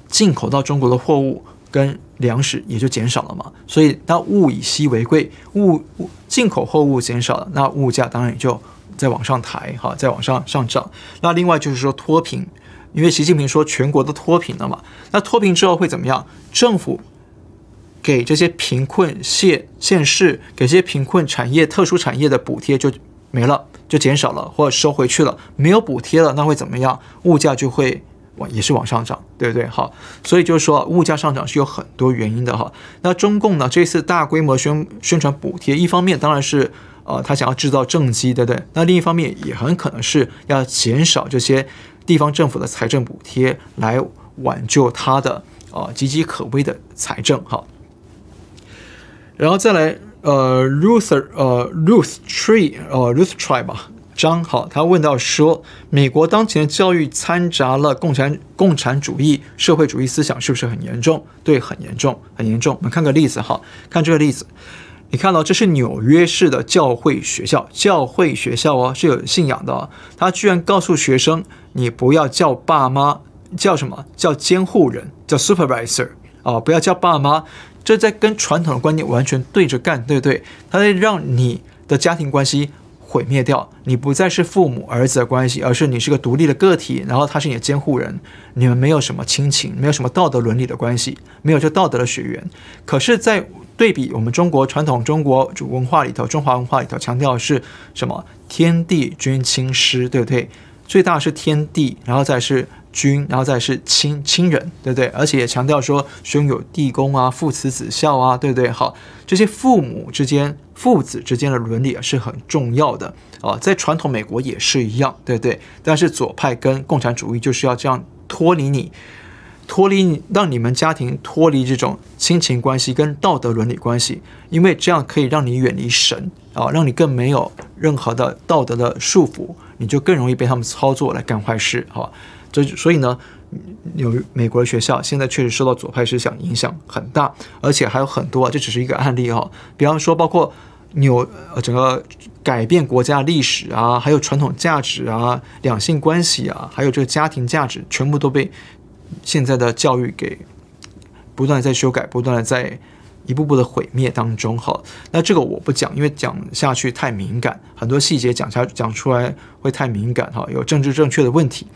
进口到中国的货物跟粮食也就减少了嘛。所以那物以稀为贵，物物进口货物减少了，那物价当然也就再往上抬，哈，再往上上涨。那另外就是说脱贫，因为习近平说全国都脱贫了嘛，那脱贫之后会怎么样？政府给这些贫困县县市，给这些贫困产业、特殊产业的补贴就没了。就减少了，或者收回去了，没有补贴了，那会怎么样？物价就会往也是往上涨，对不对？好，所以就是说物价上涨是有很多原因的哈。那中共呢，这次大规模宣宣传补贴，一方面当然是呃他想要制造政绩，对不对？那另一方面也很可能是要减少这些地方政府的财政补贴，来挽救他的呃岌岌可危的财政哈。然后再来。呃，Ruth，呃，Ruth Tree，呃，Ruth Tree 吧，张好，他问到说，美国当前的教育掺杂了共产共产主义、社会主义思想，是不是很严重？对，很严重，很严重。我们看个例子哈，看这个例子，你看到这是纽约市的教会学校，教会学校哦，是有信仰的哦，他居然告诉学生，你不要叫爸妈，叫什么？叫监护人，叫 supervisor 啊，不要叫爸妈。这在跟传统的观念完全对着干，对不对？它会让你的家庭关系毁灭掉，你不再是父母儿子的关系，而是你是个独立的个体，然后他是你的监护人，你们没有什么亲情，没有什么道德伦理的关系，没有这道德的血缘。可是，在对比我们中国传统中国主文化里头，中华文化里头强调的是什么？天地君亲师，对不对？最大是天地，然后再是。君，然后再是亲亲人，对不对？而且也强调说，兄友弟恭啊，父慈子孝啊，对不对？好，这些父母之间、父子之间的伦理啊，是很重要的啊。在传统美国也是一样，对不对？但是左派跟共产主义就是要这样脱离你，脱离你，让你们家庭脱离这种亲情关系跟道德伦理关系，因为这样可以让你远离神啊，让你更没有任何的道德的束缚，你就更容易被他们操作来干坏事，好吧。这所以呢，有美国的学校现在确实受到左派思想影响很大，而且还有很多啊，这只是一个案例哈。比方说，包括纽呃整个改变国家历史啊，还有传统价值啊、两性关系啊，还有这个家庭价值，全部都被现在的教育给不断的在修改，不断的在一步步的毁灭当中哈。那这个我不讲，因为讲下去太敏感，很多细节讲下讲出来会太敏感哈，有政治正确的问题。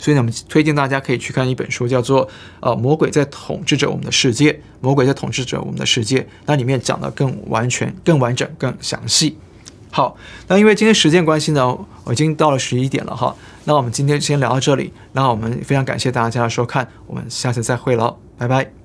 所以呢，我们推荐大家可以去看一本书，叫做《呃魔鬼在统治着我们的世界》，魔鬼在统治着我们的世界。那里面讲的更完全、更完整、更详细。好，那因为今天时间关系呢，我已经到了十一点了哈。那我们今天先聊到这里。那我们非常感谢大家的收看，我们下次再会了，拜拜。